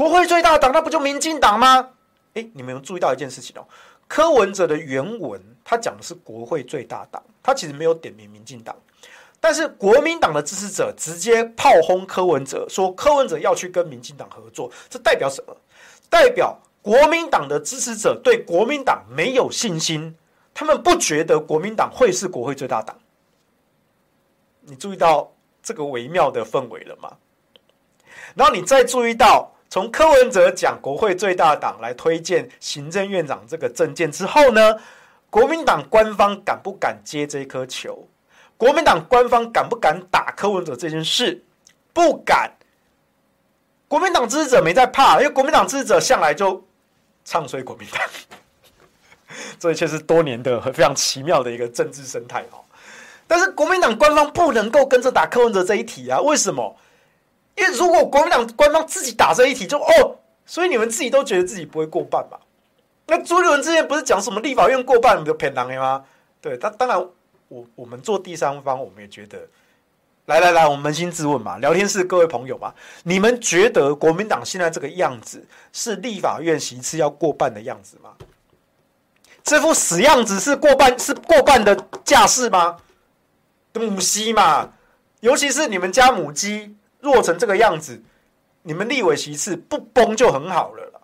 国会最大党那不就民进党吗？”哎，你们有注意到一件事情哦？柯文哲的原文他讲的是国会最大党，他其实没有点名民进党。但是国民党的支持者直接炮轰柯文哲，说柯文哲要去跟民进党合作，这代表什么？代表国民党的支持者对国民党没有信心，他们不觉得国民党会是国会最大党。你注意到这个微妙的氛围了吗？然后你再注意到，从柯文哲讲国会最大党来推荐行政院长这个政见之后呢，国民党官方敢不敢接这颗球？国民党官方敢不敢打柯文哲这件事？不敢。国民党支持者没在怕，因为国民党支持者向来就唱衰国民党。这一切是多年的非常奇妙的一个政治生态哦。但是国民党官方不能够跟着打柯文哲这一题啊？为什么？因为如果国民党官方自己打这一题就，哦，所以你们自己都觉得自己不会过半嘛？那朱立伦之前不是讲什么立法院过半你就骗人吗？对，他当然。我我们做第三方，我们也觉得，来来来，我们扪心自问嘛，聊天室各位朋友嘛，你们觉得国民党现在这个样子是立法院席次要过半的样子吗？这副死样子是过半是过半的架势吗？母鸡嘛，尤其是你们家母鸡弱成这个样子，你们立委席次不崩就很好了啦，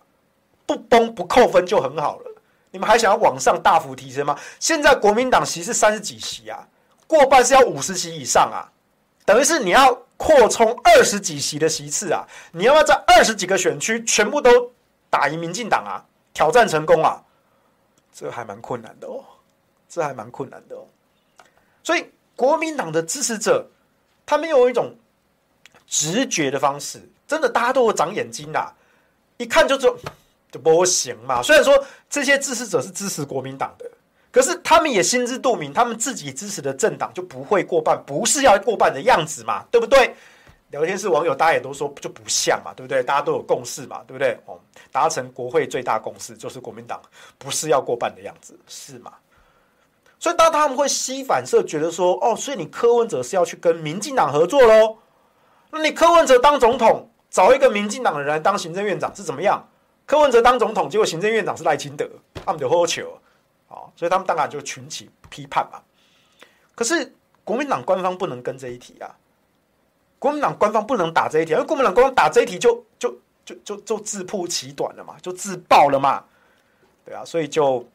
不崩不扣分就很好了。你们还想要往上大幅提升吗？现在国民党席是三十几席啊，过半是要五十席以上啊，等于是你要扩充二十几席的席次啊，你要不要在二十几个选区全部都打赢民进党啊，挑战成功啊？这还蛮困难的哦，这还蛮困难的哦。所以国民党的支持者，他们有一种直觉的方式，真的大家都有长眼睛啊，一看就知道。就不行嘛。虽然说这些支持者是支持国民党的，可是他们也心知肚明，他们自己支持的政党就不会过半，不是要过半的样子嘛，对不对？聊天室网友大家也都说就不像嘛，对不对？大家都有共识嘛，对不对？哦，达成国会最大共识就是国民党不是要过半的样子，是吗？所以当他们会吸反射，觉得说哦，所以你柯文哲是要去跟民进党合作喽？那你柯文哲当总统，找一个民进党的人来当行政院长是怎么样？柯文哲当总统，结果行政院长是赖清德，他们就喝酒，啊，所以他们当然就群起批判嘛。可是国民党官方不能跟这一题啊，国民党官方不能打这一题，因为国民党官方打这一题就就就就就自曝其短了嘛，就自爆了嘛，对啊，所以就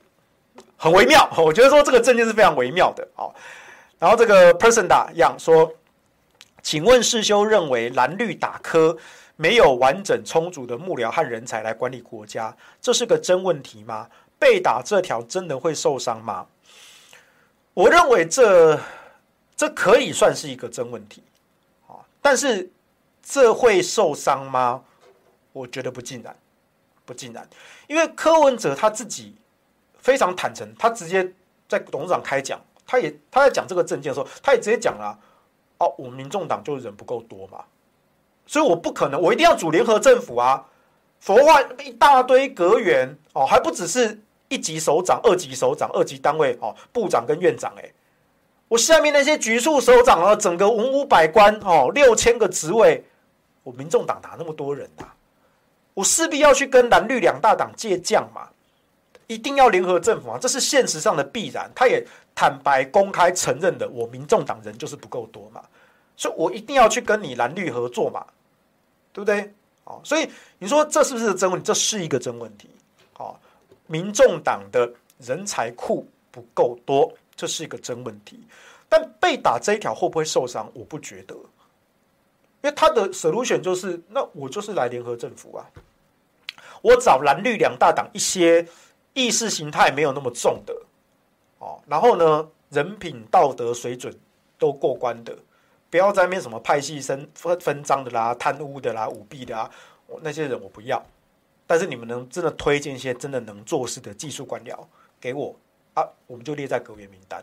很微妙。我觉得说这个政见是非常微妙的啊。然后这个 person 打样说，请问世修认为蓝绿打科？没有完整充足的幕僚和人才来管理国家，这是个真问题吗？被打这条真的会受伤吗？我认为这这可以算是一个真问题啊，但是这会受伤吗？我觉得不尽然，不尽然，因为柯文哲他自己非常坦诚，他直接在董事长开讲，他也他在讲这个政见的时候，他也直接讲了，哦，我民众党就人不够多嘛。所以我不可能，我一定要组联合政府啊！否则的话，一大堆阁员哦，还不只是一级首长、二级首长、二级单位哦，部长跟院长哎，我下面那些局处首长啊，整个文武百官哦，六千个职位，我民众党哪那么多人呐、啊？我势必要去跟蓝绿两大党借将嘛，一定要联合政府啊，这是现实上的必然。他也坦白公开承认的，我民众党人就是不够多嘛，所以我一定要去跟你蓝绿合作嘛。对不对？哦所以你说这是不是真问题？这是一个真问题。哦民众党的人才库不够多，这是一个真问题。但被打这一条会不会受伤？我不觉得，因为他的 solution 就是，那我就是来联合政府啊，我找蓝绿两大党一些意识形态没有那么重的，哦，然后呢，人品道德水准都过关的，不要在那边什么派系分分分赃的啦、贪污的啦、舞弊的啊，那些人我不要。但是你们能真的推荐一些真的能做事的技术官僚给我啊，我们就列在阁员名单。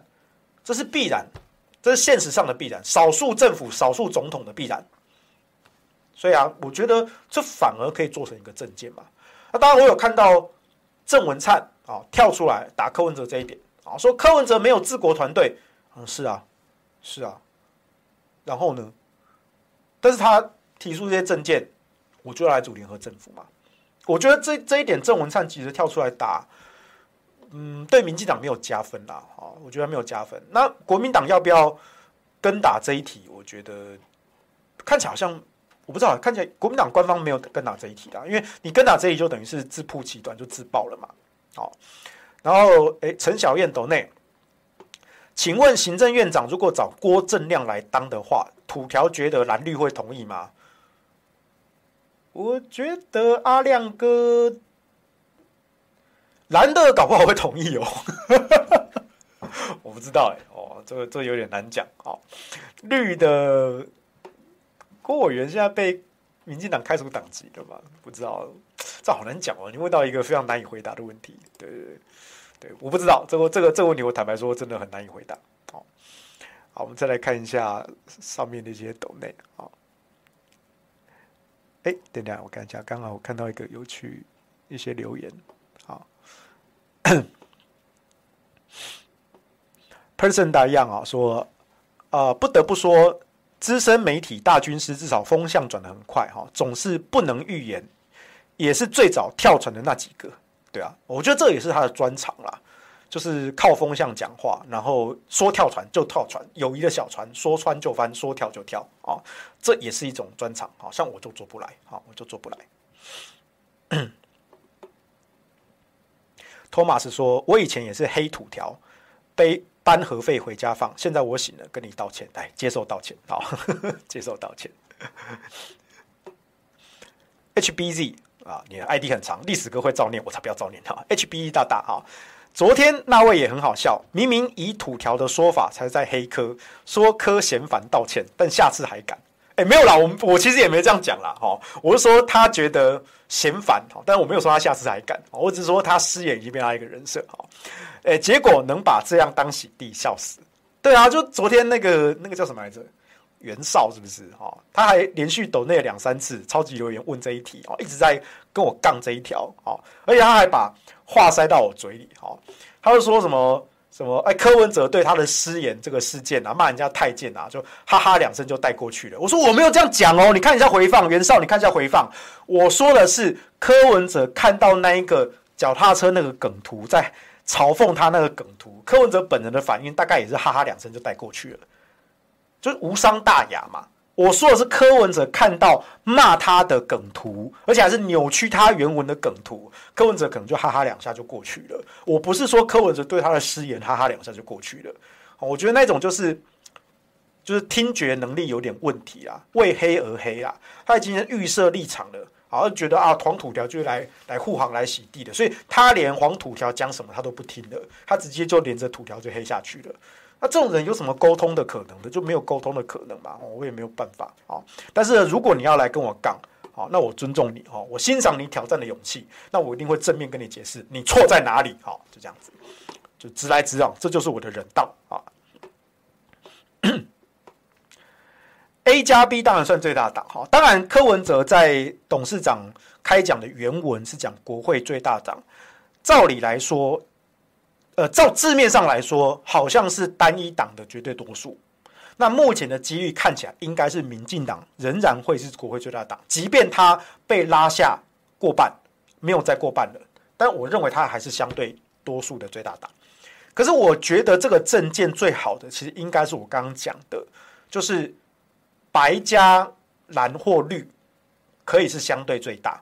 这是必然，这是现实上的必然，少数政府、少数总统的必然。所以啊，我觉得这反而可以做成一个政见嘛。那当然，我有看到郑文灿啊跳出来打柯文哲这一点啊，说柯文哲没有治国团队。嗯，是啊，是啊。然后呢？但是他提出这些政见，我就要来组联合政府嘛。我觉得这这一点，郑文灿其实跳出来打。嗯，对民进党没有加分啦，啊，我觉得没有加分。那国民党要不要跟打这一题？我觉得看起来好像我不知道，看起来国民党官方没有跟打这一题的，因为你跟打这一就等于是自曝其短，就自爆了嘛。好，然后哎，陈小燕斗内，请问行政院长如果找郭正亮来当的话，土条觉得蓝绿会同意吗？我觉得阿亮哥。蓝的搞不好会同意哦，我不知道哎，哦，这个这个有点难讲哦。绿的郭委员现在被民进党开除党籍了嘛？不知道，这好难讲哦。你问到一个非常难以回答的问题，对对对，我不知道这个这个这个问题，我坦白说真的很难以回答。好，好，我们再来看一下上面那些斗内啊。哎，等等，我看一下，刚好我看到一个有趣一些留言。Person 大样啊，说，呃，不得不说，资深媒体大军师至少风向转得很快哈，总是不能预言，也是最早跳船的那几个，对啊，我觉得这也是他的专长啦，就是靠风向讲话，然后说跳船就跳船，友谊的小船说翻就翻，说跳就跳啊，这也是一种专长，好像我就做不来，好，我就做不来。托马斯说：“我以前也是黑土条，背搬盒费回家放。现在我醒了，跟你道歉，来接受道歉，好，接受道歉。”HBZ 啊，你的 ID 很长，历史哥会照念，我才不要照念他。HBZ 大大啊，昨天那位也很好笑，明明以土条的说法才在黑科，说科嫌烦道歉，但下次还敢。哎，没有啦，我我其实也没这样讲啦，哈，我是说他觉得嫌烦，哈，但我没有说他下次还敢，我只是说他失言已经变他一个人设，哈，哎，结果能把这样当洗地，笑死，对啊，就昨天那个那个叫什么来着，袁绍是不是，哈，他还连续抖内两三次超级留言问这一题，哦，一直在跟我杠这一条，哦，而且他还把话塞到我嘴里，哈，他就说什么。什么？哎，柯文哲对他的失言这个事件啊，骂人家太监啊，就哈哈两声就带过去了。我说我没有这样讲哦，你看一下回放，袁绍，你看一下回放。我说的是柯文哲看到那一个脚踏车那个梗图，在嘲讽他那个梗图，柯文哲本人的反应大概也是哈哈两声就带过去了，就是无伤大雅嘛。我说的是柯文哲看到骂他的梗图，而且还是扭曲他原文的梗图，柯文哲可能就哈哈两下就过去了。我不是说柯文哲对他的失言哈哈两下就过去了，我觉得那种就是就是听觉能力有点问题啊，为黑而黑啊，他已经预设立场了，好像觉得啊黄土条就来来护航来洗地的，所以他连黄土条讲什么他都不听了，他直接就连着土条就黑下去了。那这种人有什么沟通的可能的？就没有沟通的可能嘛？我也没有办法啊。但是如果你要来跟我杠，好，那我尊重你哈，我欣赏你挑战的勇气，那我一定会正面跟你解释你错在哪里。好，就这样子，就直来直往，这就是我的人道啊。A 加 B 当然算最大党哈，当然柯文哲在董事长开讲的原文是讲国会最大党，照理来说。呃，照字面上来说，好像是单一党的绝对多数。那目前的几率看起来，应该是民进党仍然会是国会最大党，即便他被拉下过半，没有再过半了。但我认为他还是相对多数的最大党。可是我觉得这个政见最好的，其实应该是我刚刚讲的，就是白加蓝或绿，可以是相对最大。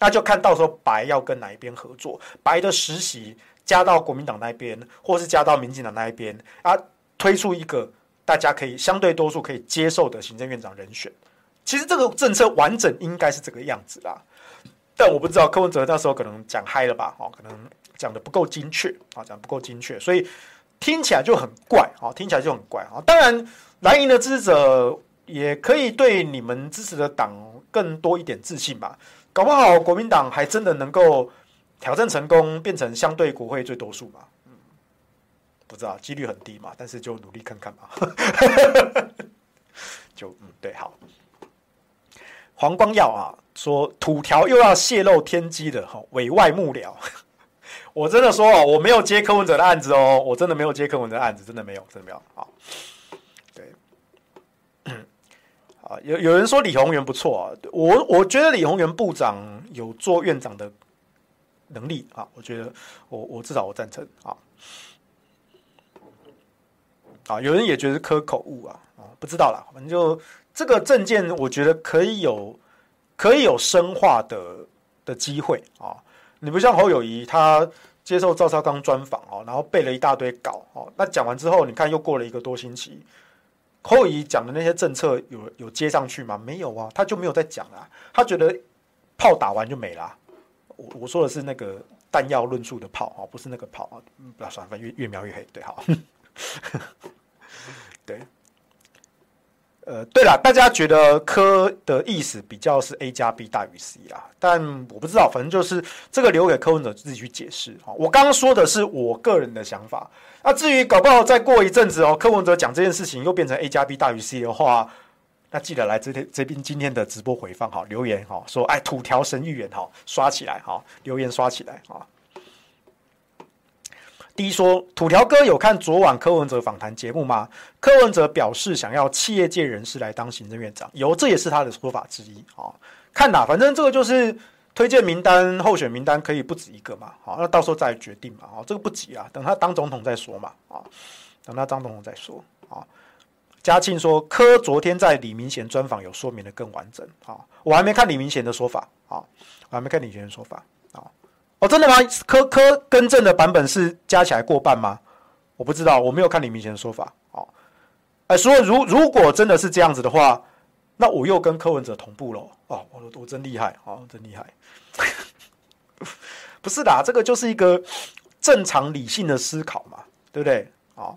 那就看到时候白要跟哪一边合作，白的实习加到国民党那边，或是加到民进党那一边啊，推出一个大家可以相对多数可以接受的行政院长人选。其实这个政策完整应该是这个样子啦，但我不知道柯文哲那时候可能讲嗨了吧，哦，可能讲得不够精确啊，讲不够精确，所以听起来就很怪啊，听起来就很怪啊。当然，蓝营的支持者也可以对你们支持的党更多一点自信吧。搞不好国民党还真的能够挑战成功，变成相对国会最多数嘛？不知道，几率很低嘛，但是就努力看看嘛。就嗯，对，好。黄光耀啊，说土条又要泄露天机的哈，委外幕僚。我真的说哦，我没有接柯文哲的案子哦，我真的没有接柯文哲的案子，真的没有，真的没有。好，对。啊，有有人说李鸿源不错啊，我我觉得李鸿源部长有做院长的能力啊，我觉得我我至少我赞成啊。啊，有人也觉得可口误啊，啊，不知道啦，反正就这个政见，我觉得可以有可以有深化的的机会啊。你不像侯友宜，他接受赵少康专访哦，然后背了一大堆稿哦，那讲完之后，你看又过了一个多星期。侯友宜讲的那些政策有有接上去吗？没有啊，他就没有再讲啊。他觉得炮打完就没了。我我说的是那个弹药论述的炮啊，不是那个炮啊。不要算，反正越越描越黑。对，好。对。呃，对了，大家觉得科的意思比较是 A 加 B 大于 C 啦，但我不知道，反正就是这个留给柯文哲自己去解释。我刚刚说的是我个人的想法。那至于搞不好再过一阵子哦，柯文哲讲这件事情又变成 A 加 B 大于 C 的话，那记得来这天这边今天的直播回放哈，留言哈，说哎土条神预言哈，刷起来哈，留言刷起来哈。第一说，土条哥有看昨晚柯文哲访谈节目吗？柯文哲表示想要企业界人士来当行政院长，有，这也是他的说法之一啊。看呐，反正这个就是推荐名单、候选名单可以不止一个嘛，好，那到时候再决定嘛，好，这个不急啊，等他当总统再说嘛，啊，等他当总统再说啊。嘉庆说，柯昨天在李明贤专访有说明的更完整啊，我还没看李明贤的说法啊，我还没看李明贤的说法啊。哦，真的吗？柯柯更正的版本是加起来过半吗？我不知道，我没有看李明贤的说法。哦，哎，所以如如果真的是这样子的话，那我又跟柯文哲同步了。哦，我我真厉害，哦，真厉害。不是的，这个就是一个正常理性的思考嘛，对不对？哦，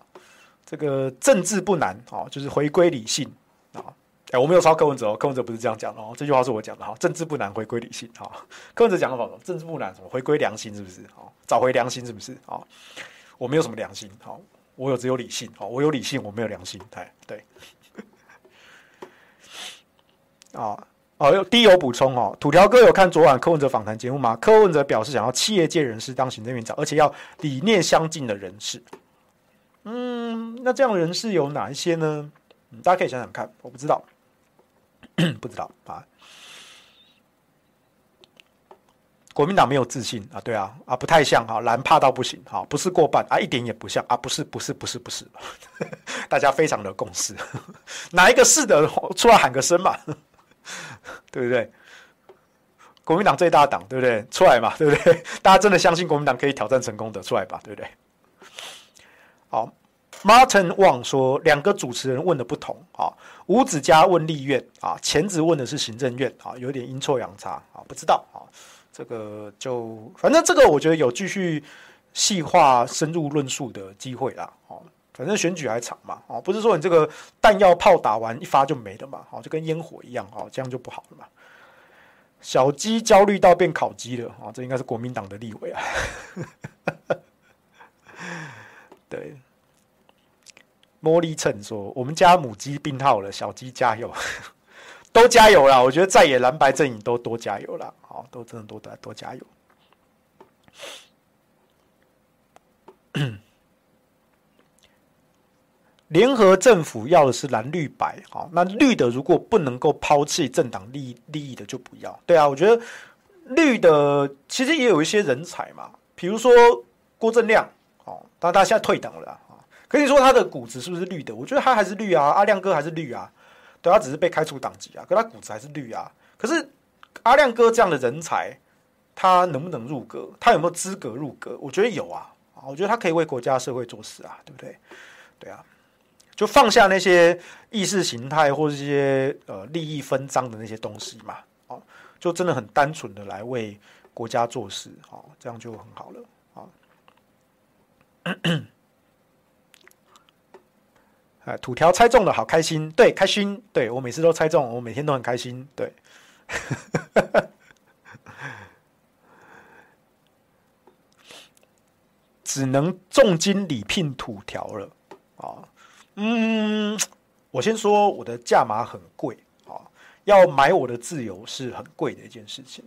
这个政治不难，哦，就是回归理性啊。哎，我没有抄柯文哲哦，柯文哲不是这样讲的哦，这句话是我讲的哈。政治不难，回归理性哈。柯文哲讲的什么？政治不难，什么回归良心是不是？好，找回良心是不是？好，我没有什么良心，好，我有只有理性，好，我有理性，我没有良心，哎，对。啊，哦，有第有补充哦，土条哥有看昨晚柯文哲访谈节目吗？柯文哲表示想要企业界人士当行政院长，而且要理念相近的人士。嗯，那这样的人士有哪一些呢？大家可以想想看，我不知道。不知道啊，国民党没有自信啊，对啊，啊不太像哈，蓝怕到不行哈，不是过半啊，一点也不像啊，不是不是不是不是，大家非常的共识，哪一个是的出来喊个声嘛，对不对？国民党最大党，对不对？出来嘛，对不对？大家真的相信国民党可以挑战成功的，出来吧，对不对？好。Martin Wang 说：“两个主持人问的不同啊，吴子嘉问立院啊，前子问的是行政院啊，有点阴错阳差啊，不知道啊，这个就反正这个我觉得有继续细化深入论述的机会啦。哦，反正选举还长嘛，哦，不是说你这个弹药炮打完一发就没了嘛，哦，就跟烟火一样，哦，这样就不好了嘛。小鸡焦虑到变烤鸡了啊，这应该是国民党的立委啊，对。”茉莉称说：“我们家母鸡病号了，小鸡加油，都加油啦！我觉得在野蓝白阵营都多加油啦，好，都真的多多多加油。联合政府要的是蓝绿白，好，那绿的如果不能够抛弃政党利益利益的就不要。对啊，我觉得绿的其实也有一些人才嘛，比如说郭正亮，哦，但他现在退党了啊。”可以说他的骨子是不是绿的？我觉得他还是绿啊，阿亮哥还是绿啊，对，他只是被开除党籍啊，可他骨子还是绿啊。可是阿亮哥这样的人才，他能不能入阁？他有没有资格入阁？我觉得有啊，我觉得他可以为国家社会做事啊，对不对？对啊，就放下那些意识形态或者这些呃利益分赃的那些东西嘛，哦，就真的很单纯的来为国家做事，哦，这样就很好了，哎，土条猜中了，好开心，对，开心，对，我每次都猜中，我每天都很开心，对。只能重金礼聘土条了啊！嗯，我先说我的价码很贵啊，要买我的自由是很贵的一件事情。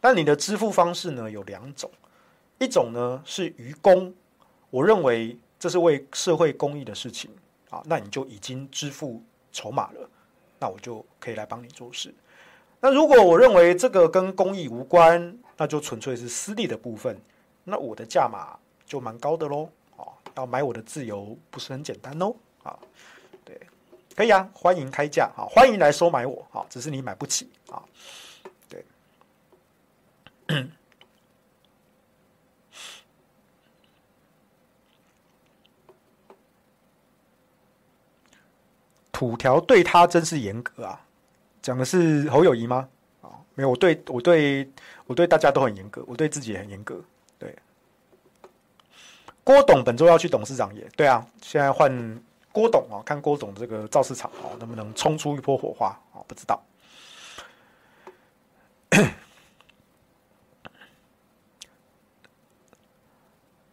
但你的支付方式呢，有两种，一种呢是愚公，我认为这是为社会公益的事情啊，那你就已经支付筹码了，那我就可以来帮你做事。那如果我认为这个跟公益无关，那就纯粹是私利的部分，那我的价码。就蛮高的喽，啊，要买我的自由不是很简单哦，啊，对，可以啊，欢迎开价，啊，欢迎来收买我，啊，只是你买不起，啊，对，土条对他真是严格啊，讲的是侯友宜吗？啊，没有，我对我对我对大家都很严格，我对自己也很严格。对郭董本周要去董事长也对啊，现在换郭董啊，看郭董这个造势场啊，能不能冲出一波火花啊？不知道。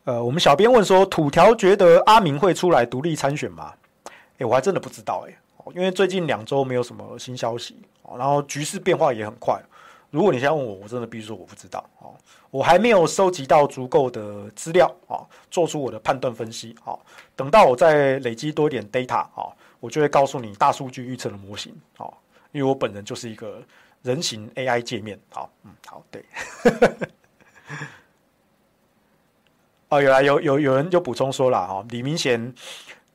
呃，我们小编问说，土条觉得阿明会出来独立参选吗？哎，我还真的不知道哎，因为最近两周没有什么新消息，然后局势变化也很快。如果你现在问我，我真的必须说我不知道哦，我还没有收集到足够的资料啊，做出我的判断分析啊。等到我再累积多一点 data 啊，我就会告诉你大数据预测的模型啊。因为我本人就是一个人形 AI 界面，好，嗯，好，对。哦，有来有有有人就补充说了哈，李明贤。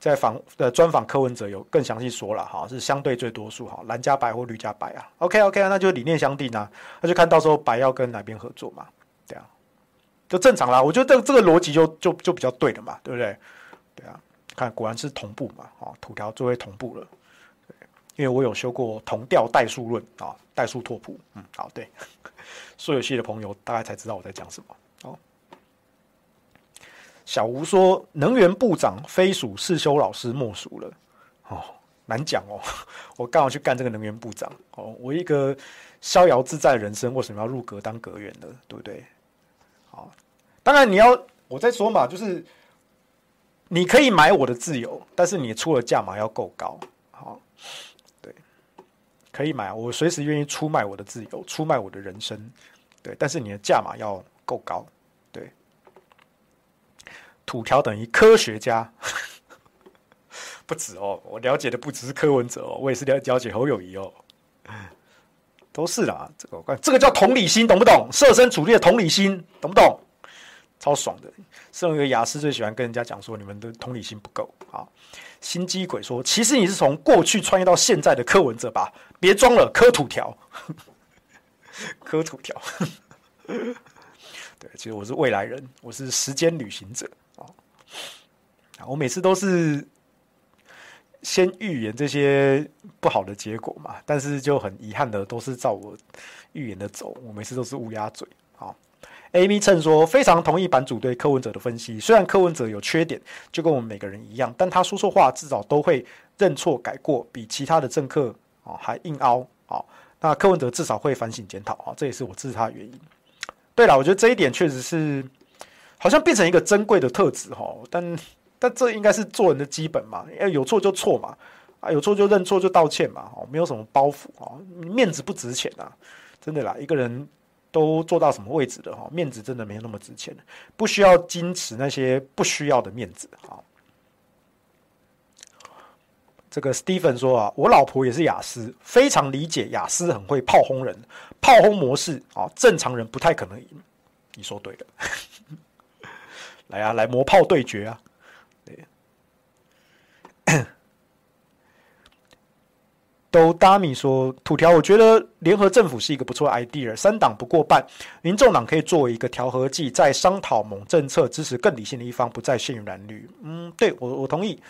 在访的专访柯文哲有更详细说了哈，是相对最多数哈，蓝加白或绿加白啊。OK OK 啊，那就理念相近啊，那就看到时候白要跟哪边合作嘛，对啊，就正常啦。我觉得这个这个逻辑就就就比较对的嘛，对不对？对啊，看果然是同步嘛，哦，土条作为同步了，因为我有修过同调代数论啊，代数拓扑，嗯，好，对，数学系的朋友大概才知道我在讲什么。小吴说：“能源部长非属世修老师莫属了，哦，难讲哦。我刚好去干这个能源部长哦，我一个逍遥自在人生，为什么要入阁当阁员呢？对不对？好，当然你要我再说嘛，就是你可以买我的自由，但是你出的价码要够高。好，对，可以买，我随时愿意出卖我的自由，出卖我的人生。对，但是你的价码要够高。”土条等于科学家，不止哦，我了解的不只是柯文哲哦，我也是了了解侯友谊哦，都是啦，这个我看这个叫同理心，懂不懂？设身处地的同理心，懂不懂？超爽的，身为一个亚斯最喜欢跟人家讲说，你们的同理心不够啊。心机鬼说，其实你是从过去穿越到现在的柯文哲吧？别装了，柯土条，柯土条，对，其实我是未来人，我是时间旅行者。我每次都是先预言这些不好的结果嘛，但是就很遗憾的都是照我预言的走。我每次都是乌鸦嘴。好，Amy 称说非常同意版主对柯文哲的分析，虽然柯文哲有缺点，就跟我们每个人一样，但他说错话至少都会认错改过，比其他的政客啊还硬凹啊。那柯文哲至少会反省检讨啊，这也是我支持他的原因。对了，我觉得这一点确实是好像变成一个珍贵的特质哈，但。但这应该是做人的基本嘛，要有错就错嘛，啊，有错就认错就道歉嘛，哦，没有什么包袱啊，面子不值钱啊，真的啦，一个人都做到什么位置的哈，面子真的没有那么值钱，不需要矜持那些不需要的面子啊。这个 Stephen 说啊，我老婆也是雅思，非常理解雅思很会炮轰人，炮轰模式啊，正常人不太可能赢。你说对了，来啊，来磨炮对决啊！都大米说土条，我觉得联合政府是一个不错 idea，三党不过半，民众党可以作为一个调和剂，在商讨某政策，支持更理性的一方，不再陷入蓝绿。嗯，对我我同意。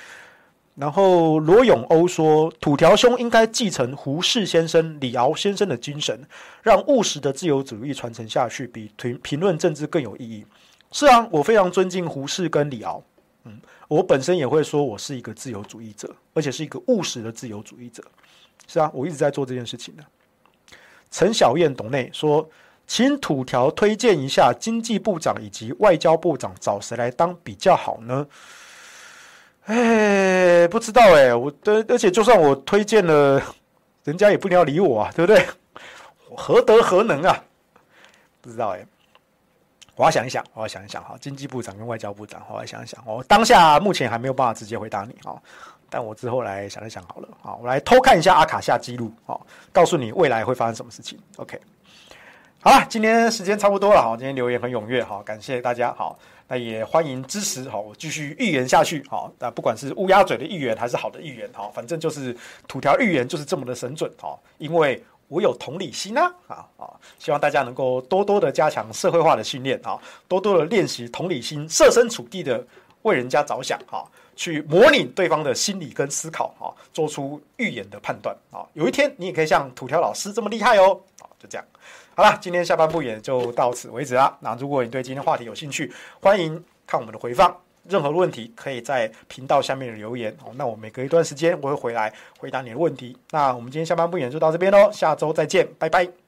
然后罗永欧说，土条兄应该继承胡适先生、李敖先生的精神，让务实的自由主义传承下去，比评评论政治更有意义。是啊，我非常尊敬胡适跟李敖。嗯，我本身也会说我是一个自由主义者，而且是一个务实的自由主义者。是啊，我一直在做这件事情的。陈小燕董内说，请土条推荐一下经济部长以及外交部长找谁来当比较好呢？哎，不知道哎，我的而且就算我推荐了，人家也不一定要理我啊，对不对？何德何能啊？不知道哎，我要想一想，我要想一想哈，经济部长跟外交部长，我要想一想，我当下目前还没有办法直接回答你啊。但我之后来想一想好了，好，我来偷看一下阿卡夏记录，好，告诉你未来会发生什么事情。OK，好了，今天时间差不多了，哈，今天留言很踊跃，哈，感谢大家，好，那也欢迎支持，好，我继续预言下去，好，那不管是乌鸦嘴的预言还是好的预言，好，反正就是土条预言就是这么的神准，好，因为我有同理心啊，啊啊，希望大家能够多多的加强社会化的训练，啊，多多的练习同理心，设身处地的为人家着想，哈。去模拟对方的心理跟思考，啊，做出预言的判断，啊，有一天你也可以像土条老师这么厉害哦，啊，就这样，好了，今天下半部也就到此为止啦。那如果你对今天话题有兴趣，欢迎看我们的回放，任何问题可以在频道下面留言，哦，那我每隔一段时间我会回来回答你的问题。那我们今天下半部也就到这边喽，下周再见，拜拜。